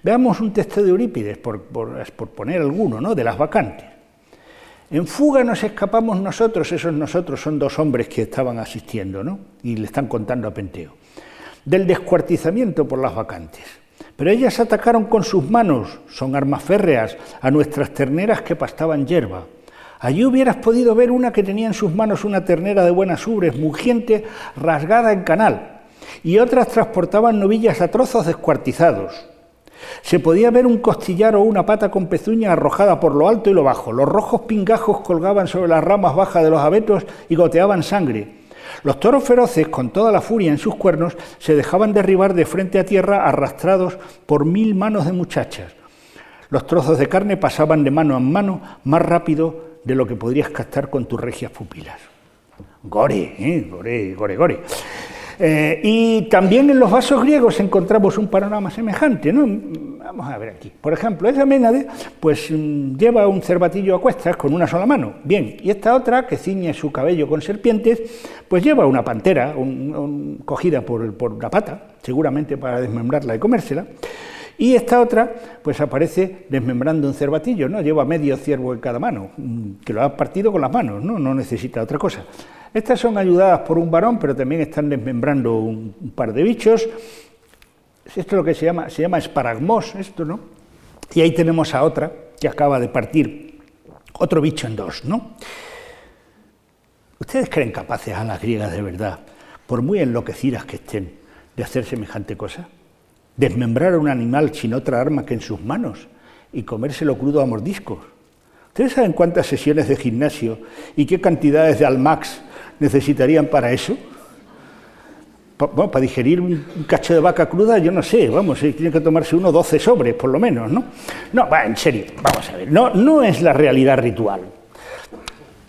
Speaker 2: Veamos un texto de Eurípides, por, poner alguno, ¿no? de las vacantes. En fuga nos escapamos nosotros, esos nosotros son dos hombres que estaban asistiendo, ¿no? Y le están contando a Penteo. Del descuartizamiento por las vacantes. Pero ellas atacaron con sus manos, son armas férreas, a nuestras terneras que pastaban hierba. Allí hubieras podido ver una que tenía en sus manos una ternera de buenas ubres, mugiente, rasgada en canal, y otras transportaban novillas a trozos descuartizados. Se podía ver un costillar o una pata con pezuña arrojada por lo alto y lo bajo. Los rojos pingajos colgaban sobre las ramas bajas de los abetos y goteaban sangre. Los toros feroces, con toda la furia en sus cuernos, se dejaban derribar de frente a tierra arrastrados por mil manos de muchachas. Los trozos de carne pasaban de mano en mano más rápido de lo que podrías captar con tus regias pupilas. Gore, ¿eh? gore, gore, gore. Eh, y también en los vasos griegos encontramos un panorama semejante. ¿no? Vamos a ver aquí. Por ejemplo, esa Ménade pues, mm, lleva un cervatillo a cuestas con una sola mano. Bien, y esta otra, que ciñe su cabello con serpientes, pues lleva una pantera cogida por, por la pata, seguramente para desmembrarla y comérsela. Y esta otra, pues aparece desmembrando un cervatillo, ¿no? Lleva medio ciervo en cada mano, mm, que lo ha partido con las manos, ¿no? No necesita otra cosa. Estas son ayudadas por un varón, pero también están desmembrando un, par de bichos. Esto es lo que se llama, se llama esparagmos, esto, ¿no? Y ahí tenemos a otra que acaba de partir otro bicho en dos, ¿no? ¿Ustedes creen capaces a las griegas de verdad, por muy enloquecidas que estén, de hacer semejante cosa? Desmembrar a un animal sin otra arma que en sus manos y comérselo crudo a mordiscos. ¿Ustedes saben cuántas sesiones de gimnasio y qué cantidades de Almax necesitarían para eso? bueno, para digerir un, cacho de vaca cruda, yo no sé, vamos, eh, tiene que tomarse uno 12 sobres, por lo menos, ¿no? No, va, en serio, vamos a ver, no, no es la realidad ritual.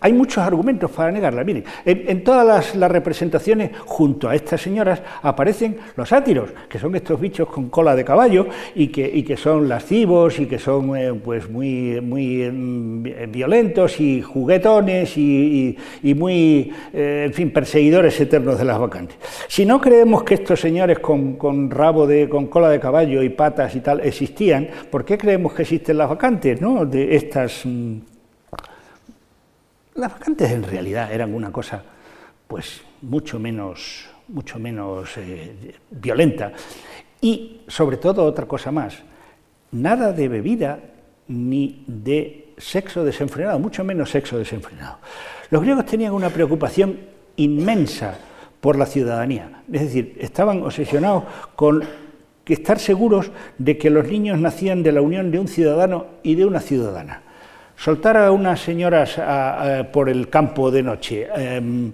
Speaker 2: Hay muchos argumentos para negarla. Miren, en, todas las, representaciones, junto a estas señoras, aparecen los sátiros, que son estos bichos con cola de caballo y que, son lascivos y que son eh, pues muy, muy mm, violentos y juguetones y, muy, eh, en fin, perseguidores eternos de las vacantes. Si no creemos que estos señores con, con, rabo de, con cola de caballo y patas y tal existían, ¿por qué creemos que existen las vacantes, no? De estas mm, las vacantes en realidad eran una cosa pues mucho menos, mucho menos eh, violenta. Y sobre todo otra cosa más, nada de bebida ni de sexo desenfrenado, mucho menos sexo desenfrenado. Los griegos tenían una preocupación inmensa por la ciudadanía, es decir, estaban obsesionados con estar seguros de que los niños nacían de la unión de un ciudadano y de una ciudadana. Soltar a unas señoras por el campo de noche em,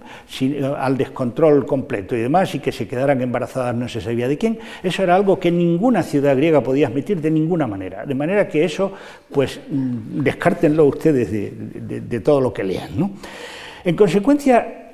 Speaker 2: al descontrol completo y demás y que se quedaran embarazadas no se sabía de quién, eso era algo que ninguna ciudad griega podía admitir de ninguna manera. De manera que eso, pues mm, descártenlo ustedes de, todo lo que lean. En consecuencia,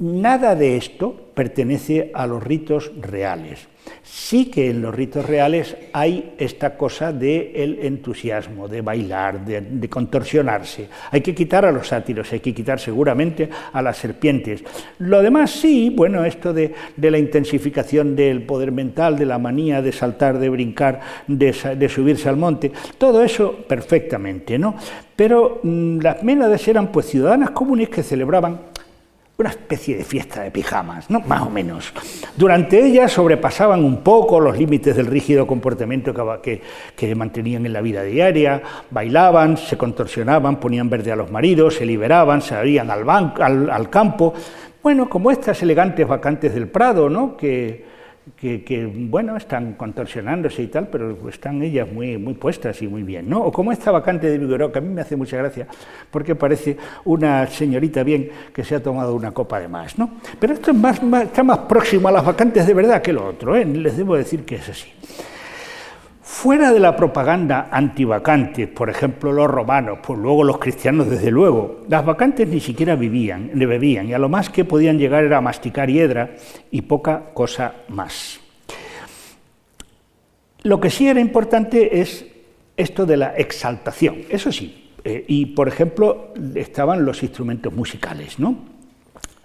Speaker 2: nada de esto pertenece a los ritos reales. Sí que en los ritos reales hay esta cosa del entusiasmo, de bailar, de, contorsionarse. Hay que quitar a los sátiros, hay que quitar seguramente a las serpientes. Lo demás sí, bueno, esto de, la intensificación del poder mental, de la manía de saltar, de brincar, de, subirse al monte, todo eso perfectamente, ¿no? Pero mm, las Ménades eran pues ciudadanas comunes que celebraban una especie de fiesta de pijamas, ¿no? más o menos. Durante ella sobrepasaban un poco los límites del rígido comportamiento que, que, mantenían en la vida diaria, bailaban, se contorsionaban, ponían verde a los maridos, se liberaban, salían al, al, al campo, bueno, como estas elegantes vacantes del Prado, ¿no? que, que, bueno, están contorsionándose y tal, pero están ellas muy, muy puestas y muy bien, ¿no? O como esta vacante de Vigoró, que a mí me hace mucha gracia, porque parece una señorita bien que se ha tomado una copa de más, ¿no? Pero esto es más, está más próximo a las vacantes de verdad que lo otro, ¿eh? Les debo decir que es así. Fuera de la propaganda antivacantes, por ejemplo los romanos, pues luego los cristianos desde luego, las vacantes ni siquiera vivían, le bebían y a lo más que podían llegar era masticar hiedra y poca cosa más. Lo que sí era importante es esto de la exaltación, eso sí, eh, y por ejemplo estaban los instrumentos musicales, ¿no?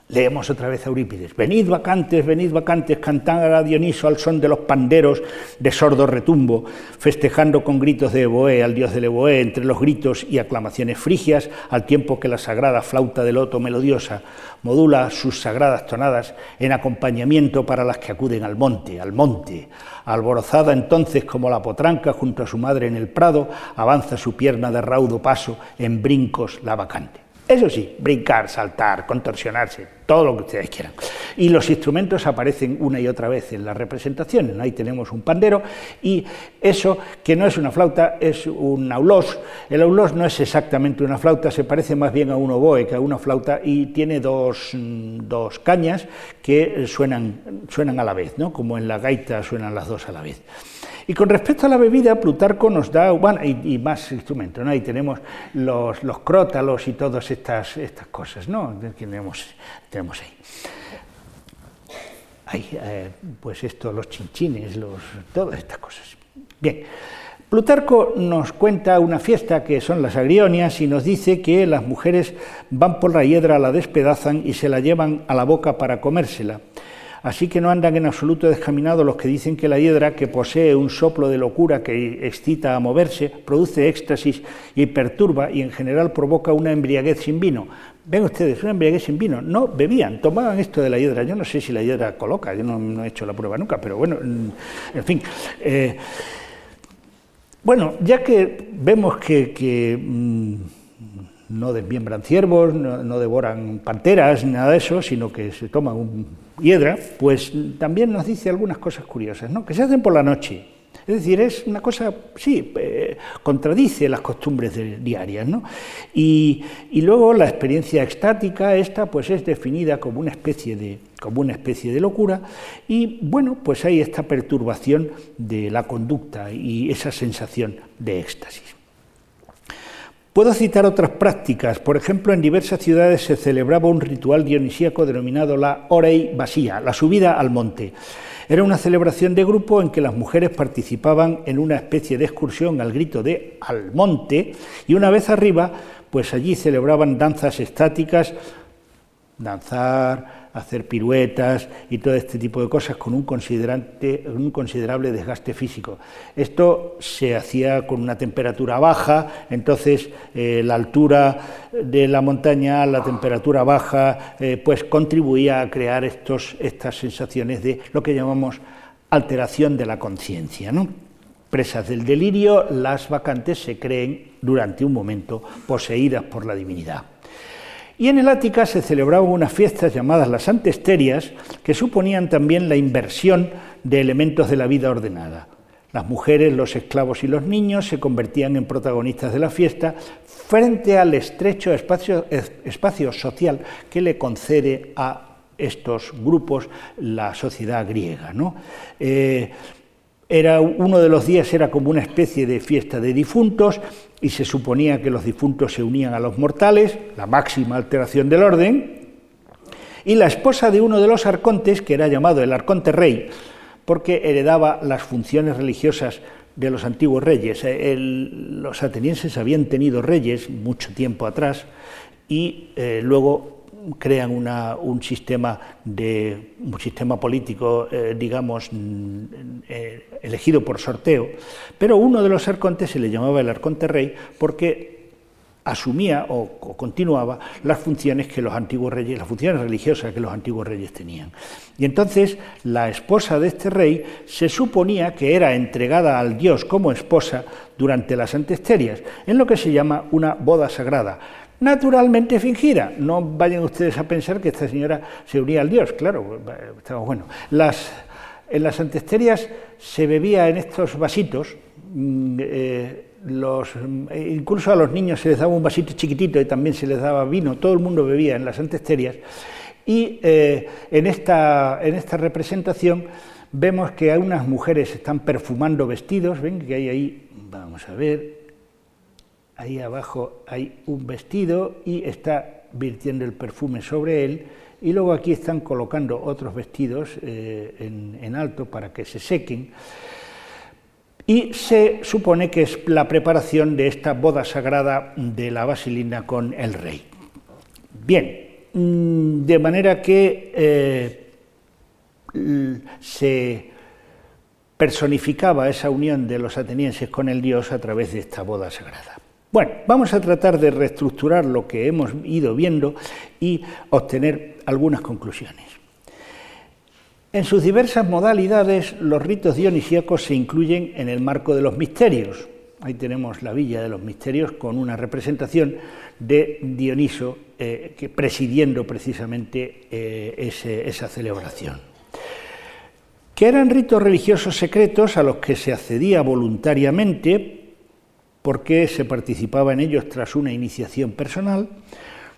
Speaker 2: Leemos otra vez a Eurípides. Venid vacantes, venid vacantes, cantad a Dioniso al son de los panderos de sordo retumbo, festejando con gritos de Eboé al dios del Eboé, entre los gritos y aclamaciones frigias, al tiempo que la sagrada flauta de loto melodiosa modula sus sagradas tonadas en acompañamiento para las que acuden al monte, al monte. Alborozada entonces como la potranca junto a su madre en el prado, avanza su pierna de raudo paso en brincos la vacante. Eso sí, brincar, saltar, contorsionarse, todo lo que ustedes quieran. Y los instrumentos aparecen una y otra vez en las representaciones. Ahí tenemos un pandero y eso, que no es una flauta, es un aulós. El aulós no es exactamente una flauta, se parece más bien a un oboe que a una flauta y tiene dos, dos cañas que suenan, suenan a la vez, ¿no? como en la gaita suenan las dos a la vez. Y con respecto a la bebida, Plutarco nos da, bueno, y, más instrumentos, ¿no? Ahí tenemos los, los crótalos y todas estas, estas cosas, ¿no? Tenemos, tenemos ahí. Ahí, eh, pues esto, los chinchines, los, todas estas cosas. Bien. Plutarco nos cuenta una fiesta que son las agrionias y nos dice que las mujeres van por la hiedra, la despedazan y se la llevan a la boca para comérsela. Así que no andan en absoluto descaminados los que dicen que la hiedra, que posee un soplo de locura que excita a moverse, produce éxtasis y perturba y en general provoca una embriaguez sin vino. Ven ustedes, una embriaguez sin vino. No bebían, tomaban esto de la hiedra. Yo no sé si la hiedra coloca, yo no, he hecho la prueba nunca, pero bueno, en fin. Eh, bueno, ya que vemos que, mm, no desmiembran ciervos, no, devoran panteras, nada de eso, sino que se toman un hiedra, pues también nos dice algunas cosas curiosas, ¿no? que se hacen por la noche. Es decir, es una cosa, sí, eh, contradice las costumbres diarias. ¿no? Y, luego la experiencia extática, esta pues es definida como una especie de, como una especie de locura y bueno, pues hay esta perturbación de la conducta y esa sensación de éxtasis. Puedo citar otras prácticas. Por ejemplo, en diversas ciudades se celebraba un ritual dionisíaco denominado la Orei Basía, la subida al monte. Era una celebración de grupo en que las mujeres participaban en una especie de excursión al grito de al monte y una vez arriba, pues allí celebraban danzas estáticas, danzar, hacer piruetas y todo este tipo de cosas con un, un considerable desgaste físico. Esto se hacía con una temperatura baja, entonces eh, la altura de la montaña, la temperatura baja, eh, pues contribuía a crear estos, estas sensaciones de lo que llamamos alteración de la conciencia. ¿no? Presas del delirio, las vacantes se creen durante un momento poseídas por la divinidad. Y en el Ática se celebraban unas fiestas llamadas las antesterias, que suponían también la inversión de elementos de la vida ordenada. Las mujeres, los esclavos y los niños se convertían en protagonistas de la fiesta frente al estrecho espacio, social que le concede a estos grupos la sociedad griega. ¿no? Eh, era, uno de los días era como una especie de fiesta de difuntos y se suponía que los difuntos se unían a los mortales, la máxima alteración del orden, y la esposa de uno de los arcontes, que era llamado el arconte rey, porque heredaba las funciones religiosas de los antiguos reyes. Eh, los atenienses habían tenido reyes mucho tiempo atrás y eh, luego crean un sistema de un sistema político, eh, digamos, mm, elegido por sorteo. Pero uno de los arcontes se le llamaba el arconte rey porque asumía o, continuaba las funciones que los antiguos reyes, las funciones religiosas que los antiguos reyes tenían. Y entonces la esposa de este rey se suponía que era entregada al dios como esposa durante las antesterias, en lo que se llama una boda sagrada. Naturalmente fingida, no vayan ustedes a pensar que esta señora se unía al dios, claro, estaba bueno. En las antesterias se bebía en estos vasitos, mm, eh, los, incluso a los niños se les daba un vasito chiquitito y también se les daba vino, todo el mundo bebía en las antesterias. Y eh, en, esta, en esta representación vemos que unas mujeres están perfumando vestidos, ven que hay ahí, vamos a ver, ahí abajo hay un vestido y está virtiendo el perfume sobre él, y luego aquí están colocando otros vestidos eh, en, alto para que se sequen y se supone que es la preparación de esta boda sagrada de la Basilina con el rey. Bien, mm, de manera que eh, se personificaba esa unión de los atenienses con el dios a través de esta boda sagrada. Bueno, vamos a tratar de reestructurar lo que hemos ido viendo y obtener algunas conclusiones. En sus diversas modalidades, los ritos dionisíacos se incluyen en el marco de los misterios. Ahí tenemos la Villa de los Misterios con una representación de Dioniso eh, presidiendo precisamente eh, esa celebración. Que eran ritos religiosos secretos a los que se accedía voluntariamente porque se participaba en ellos tras una iniciación personal,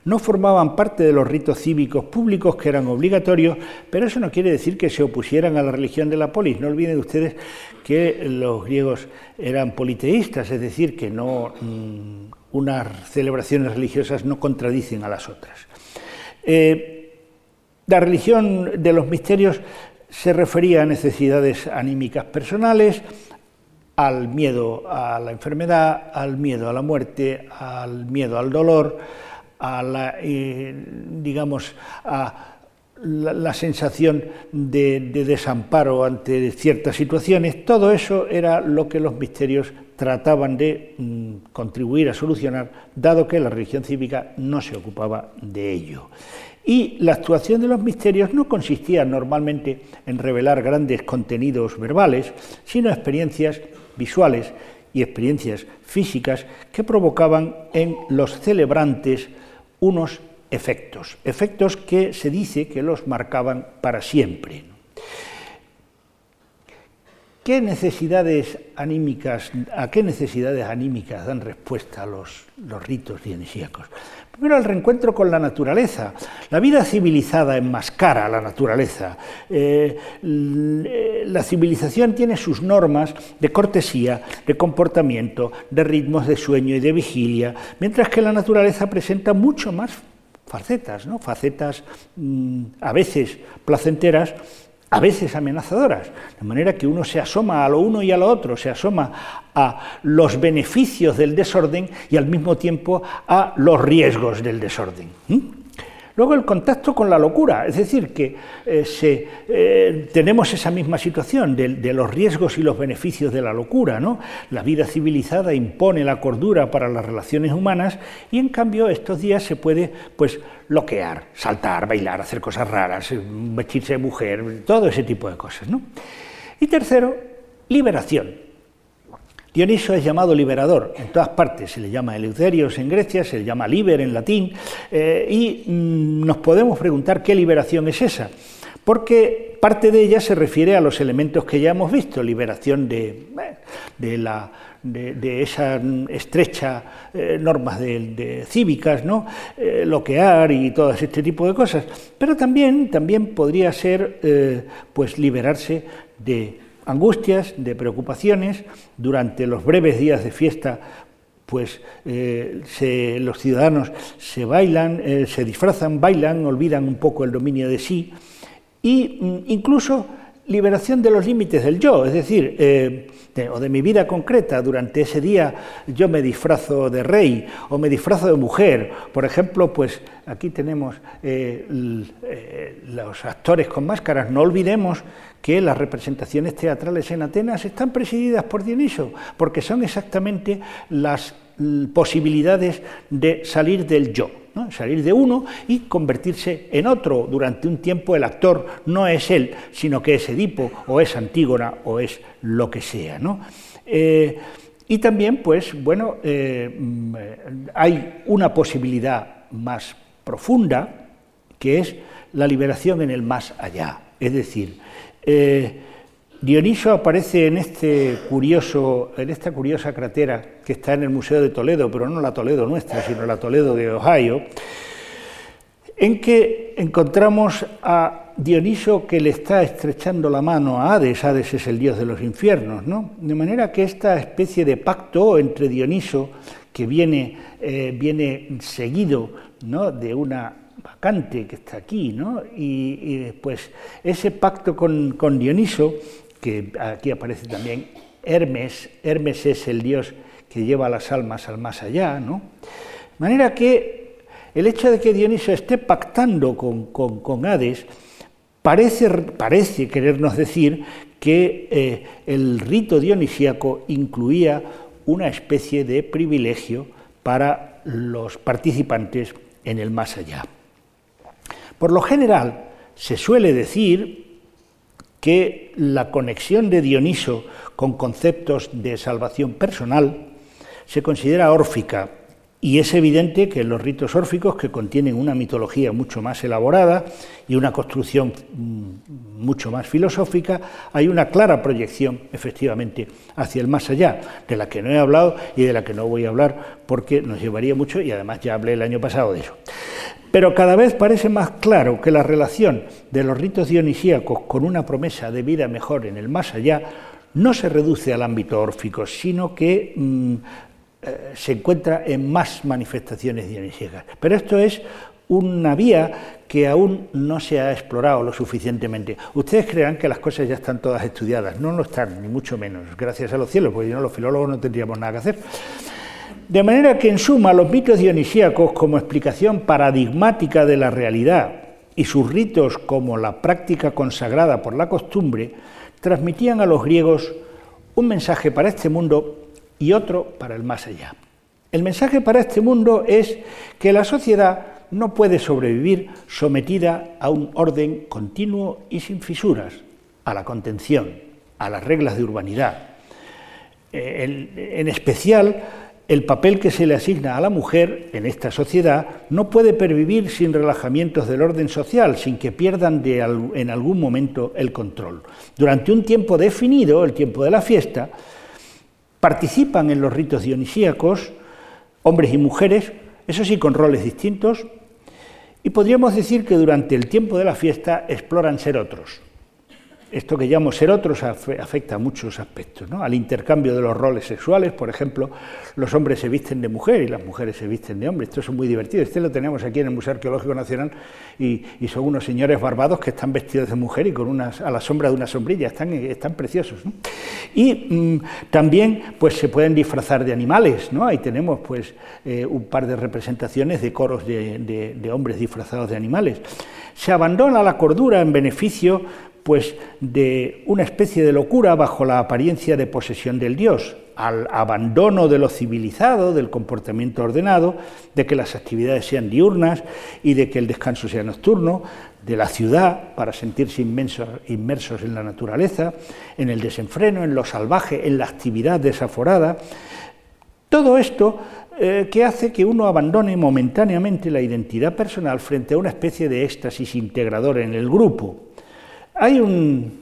Speaker 2: no formaban parte de los ritos cívicos públicos que eran obligatorios, pero eso no quiere decir que se opusieran a la religión de la polis. No olviden ustedes que los griegos eran politeístas, es decir, que no mm, unas celebraciones religiosas no contradicen a las otras. Eh, la religión de los misterios se refería a necesidades anímicas personales, al miedo a la enfermedad, al miedo a la muerte, al miedo al dolor, a la, eh, digamos, a la, sensación de, desamparo ante ciertas situaciones, todo eso era lo que los misterios trataban de mm, contribuir a solucionar, dado que la religión cívica no se ocupaba de ello. Y la actuación de los misterios no consistía normalmente en revelar grandes contenidos verbales, sino experiencias visuales y experiencias físicas que provocaban en los celebrantes unos efectos, efectos que se dice que los marcaban para siempre. ¿Qué necesidades anímicas, ¿A qué necesidades anímicas dan respuesta los, ritos dionisíacos? Primero, el reencuentro con la naturaleza. La vida civilizada enmascara a la naturaleza. Eh, la civilización tiene sus normas de cortesía, de comportamiento, de ritmos de sueño y de vigilia, mientras que la naturaleza presenta mucho más facetas, facetas mm, a veces placenteras, a veces amenazadoras, de manera que uno se asoma a lo uno y a lo otro, se asoma a los beneficios del desorden y al mismo tiempo a los riesgos del desorden. Luego el contacto con la locura, es decir, que eh, eh, tenemos esa misma situación de, los riesgos y los beneficios de la locura. ¿no? La vida civilizada impone la cordura para las relaciones humanas y en cambio estos días se puede pues, loquear, saltar, bailar, hacer cosas raras, eh, vestirse de mujer, todo ese tipo de cosas. ¿no? Y tercero, liberación. Dioniso es llamado liberador, en todas partes se le llama Eleuterios en Grecia, se le llama liber en latín, eh, y mm, nos podemos preguntar qué liberación es esa, porque parte de ella se refiere a los elementos que ya hemos visto, liberación de, de, de, esa estrecha eh, normas de, cívicas, ¿no? Eh, loquear y todo este tipo de cosas. Pero también, también podría ser eh, pues liberarse de angustias, de preocupaciones. Durante los breves días de fiesta pues los ciudadanos se bailan, se disfrazan, bailan, olvidan un poco el dominio de sí mm, incluso liberación de los límites del yo, es decir, eh, o de mi vida concreta. Durante ese día yo me disfrazo de rey o me disfrazo de mujer. Por ejemplo, pues aquí tenemos eh, eh, los actores con máscaras. No olvidemos que las representaciones teatrales en Atenas están presididas por Dioniso, porque son exactamente las posibilidades de salir del yo salir de uno y convertirse en otro. Durante un tiempo el actor no es él, sino que es Edipo o es Antígona o es lo que sea. Eh, y también, pues, bueno, eh, hay una posibilidad más profunda que es la liberación en el más allá. Es decir, eh, Dioniso aparece en, este curioso, en esta curiosa cratera que está en el Museo de Toledo, pero no la Toledo nuestra, sino la Toledo de Ohio, en que encontramos a Dioniso que le está estrechando la mano a Hades, Hades es el dios de los infiernos, ¿no? De manera que esta especie de pacto entre Dioniso, que viene, eh, viene seguido ¿no? de una vacante que está aquí, ¿no? y, después ese pacto con, con Dioniso que aquí aparece también Hermes. Hermes es el dios que lleva las almas al más allá, ¿no? De manera que el hecho de que Dioniso esté pactando con, Hades parece, parece, querernos decir que eh, el rito dionisíaco incluía una especie de privilegio para los participantes en el más allá. Por lo general, se suele decir, que la conexión de Dioniso con conceptos de salvación personal se considera órfica y es evidente que los ritos órficos, que contienen una mitología mucho más elaborada y una construcción mm, mucho más filosófica, hay una clara proyección, efectivamente, hacia el más allá, de la que no he hablado y de la que no voy a hablar porque nos llevaría mucho y además ya hablé el año pasado de eso. Pero cada vez parece más claro que la relación de los ritos dionisíacos con una promesa de vida mejor en el más allá no se reduce al ámbito órfico, sino que mm, eh, se encuentra en más manifestaciones dionisíacas. Pero esto es una vía que aún no se ha explorado lo suficientemente. Ustedes crean que las cosas ya están todas estudiadas, no lo están, ni mucho menos, gracias a los cielos, porque si no los filólogos no tendríamos nada que hacer. De manera que, en suma, los mitos dionisíacos como explicación paradigmática de la realidad y sus ritos como la práctica consagrada por la costumbre, transmitían a los griegos un mensaje para este mundo y otro para el más allá. El mensaje para este mundo es que la sociedad no puede sobrevivir sometida a un orden continuo y sin fisuras, a la contención, a las reglas de urbanidad. Eh, en especial, el papel que se le asigna a la mujer en esta sociedad no puede pervivir sin relajamientos del orden social, sin que pierdan en algún momento el control. Durante un tiempo definido, el tiempo de la fiesta, participan en los ritos dionisíacos hombres y mujeres, eso sí, con roles distintos, y podríamos decir que durante el tiempo de la fiesta exploran ser otros. Esto que llamo ser otros afecta a muchos aspectos, ¿no? al intercambio de los roles sexuales, por ejemplo, los hombres se visten de mujer y las mujeres se visten de hombre, esto es muy divertido, este lo tenemos aquí en el Museo Arqueológico Nacional y, son unos señores barbados que están vestidos de mujer y con unas, a la sombra de una sombrilla, están, están preciosos. Y mm, también pues, se pueden disfrazar de animales, ¿no? ahí tenemos pues, eh, un par de representaciones de coros de, de hombres disfrazados de animales. Se abandona la cordura en beneficio pues de una especie de locura bajo la apariencia de posesión del Dios, al abandono de lo civilizado, del comportamiento ordenado, de que las actividades sean diurnas y de que el descanso sea nocturno, de la ciudad para sentirse inmersos en la naturaleza, en el desenfreno, en lo salvaje, en la actividad desaforada. Todo esto eh, que hace que uno abandone momentáneamente la identidad personal frente a una especie de éxtasis integrador en el grupo. Hay un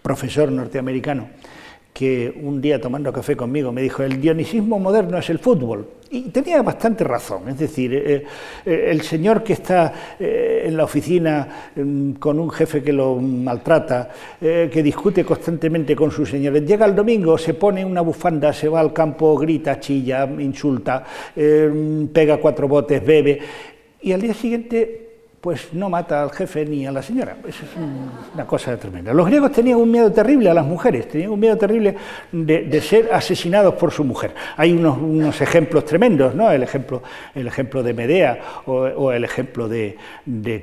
Speaker 2: profesor norteamericano que un día tomando café conmigo me dijo, el dionisismo moderno es el fútbol. Y tenía bastante razón, es decir, eh, eh, el señor que está eh, en la oficina mm, con un jefe que lo maltrata, que discute constantemente con sus señores, llega el domingo, se pone una bufanda, se va al campo, grita, chilla, insulta, pega cuatro botes, bebe, y al día siguiente pues no mata al jefe ni a la señora. Eso es una cosa tremenda. Los griegos tenían un miedo terrible a las mujeres, tenían un miedo terrible de, ser asesinados por su mujer. Hay unos, ejemplos tremendos, ¿no? El ejemplo, el ejemplo de Medea o, el ejemplo de,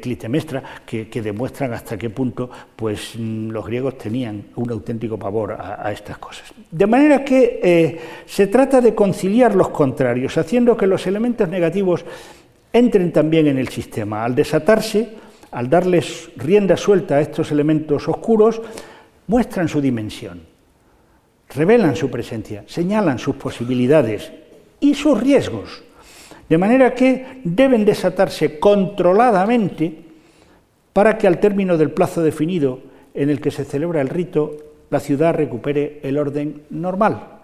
Speaker 2: Clitemestra, que, demuestran hasta qué punto pues, los griegos tenían un auténtico pavor a, estas cosas. De manera que eh, se trata de conciliar los contrarios, haciendo que los elementos negativos entren también en el sistema. Al desatarse, al darles rienda suelta a estos elementos oscuros, muestran su dimensión, revelan su presencia, señalan sus posibilidades y sus riesgos, de manera que deben desatarse controladamente para que al término del plazo definido en el que se celebra el rito, la ciudad recupere el orden normal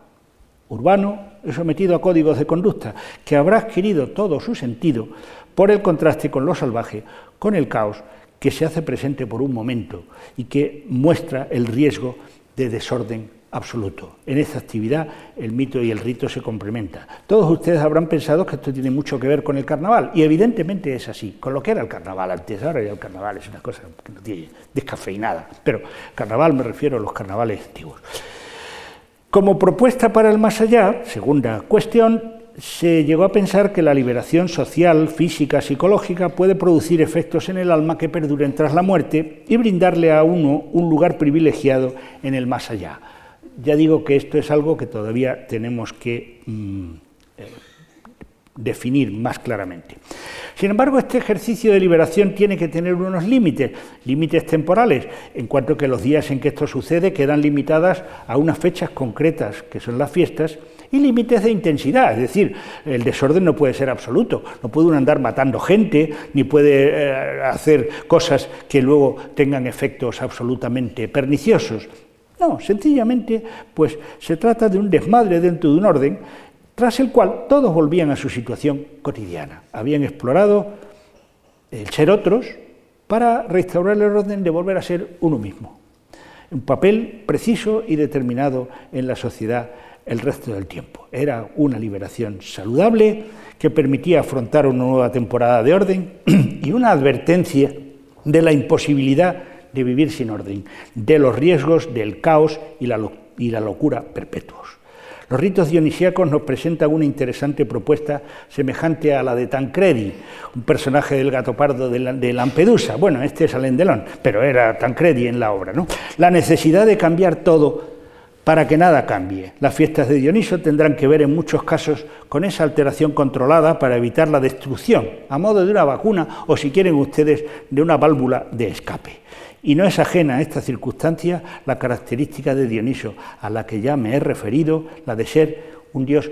Speaker 2: urbano sometido a códigos de conducta que habrá adquirido todo su sentido por el contraste con lo salvaje, con el caos que se hace presente por un momento y que muestra el riesgo de desorden absoluto. En esta actividad el mito y el rito se complementan. Todos ustedes habrán pensado que esto tiene mucho que ver con el carnaval, y evidentemente es así, con lo que era el carnaval antes. Ahora ya el carnaval es una cosa que no tiene descafeinada, pero carnaval me refiero a los carnavales antiguos. Como propuesta para el más allá, segunda cuestión, se llegó a pensar que la liberación social, física, psicológica puede producir efectos en el alma que perduren tras la muerte y brindarle a uno un lugar privilegiado en el más allá. Ya digo que esto es algo que todavía tenemos que mm, definir más claramente. Sin embargo, este ejercicio de liberación tiene que tener unos límites, límites temporales, en cuanto que los días en que esto sucede quedan limitadas a unas fechas concretas, que son las fiestas, y límites de intensidad, es decir, el desorden no puede ser absoluto, no puede uno andar matando gente, ni puede eh, hacer cosas que luego tengan efectos absolutamente perniciosos. No, sencillamente, pues se trata de un desmadre dentro de un orden tras el cual todos volvían a su situación cotidiana. Habían explorado el ser otros para restaurar el orden de volver a ser uno mismo. Un papel preciso y determinado en la sociedad el resto del tiempo. Era una liberación saludable que permitía afrontar una nueva temporada de orden y una advertencia de la imposibilidad de vivir sin orden, de los riesgos del caos y la, locura perpetuos. Los ritos dionisíacos nos presentan una interesante propuesta semejante a la de Tancredi, un personaje del gato pardo de Lampedusa. Bueno, este es Alain Delon, pero era Tancredi en la obra. ¿no? La necesidad de cambiar todo para que nada cambie. Las fiestas de Dioniso tendrán que ver en muchos casos con esa alteración controlada para evitar la destrucción, a modo de una vacuna o, si quieren ustedes, de una válvula de escape. Y no es ajena a esta circunstancia la característica de Dioniso, a la que ya me he referido, la de ser un Dios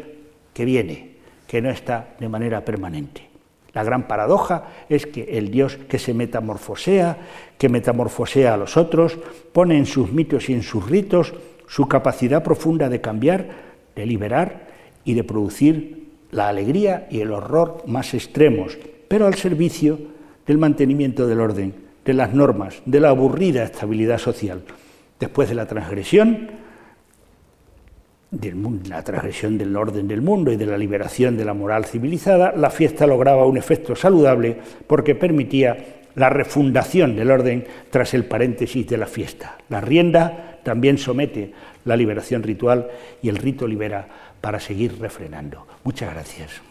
Speaker 2: que viene, que no está de manera permanente. La gran paradoja es que el Dios que se metamorfosea, que metamorfosea a los otros, pone en sus mitos y en sus ritos su capacidad profunda de cambiar, de liberar y de producir la alegría y el horror más extremos, pero al servicio del mantenimiento del orden de las normas, de la aburrida estabilidad social. Después de la transgresión, del la transgresión del orden del mundo y de la liberación de la moral civilizada, la fiesta lograba un efecto saludable porque permitía la refundación del orden tras el paréntesis de la fiesta. La rienda también somete la liberación ritual y el rito libera para seguir refrenando. Muchas gracias.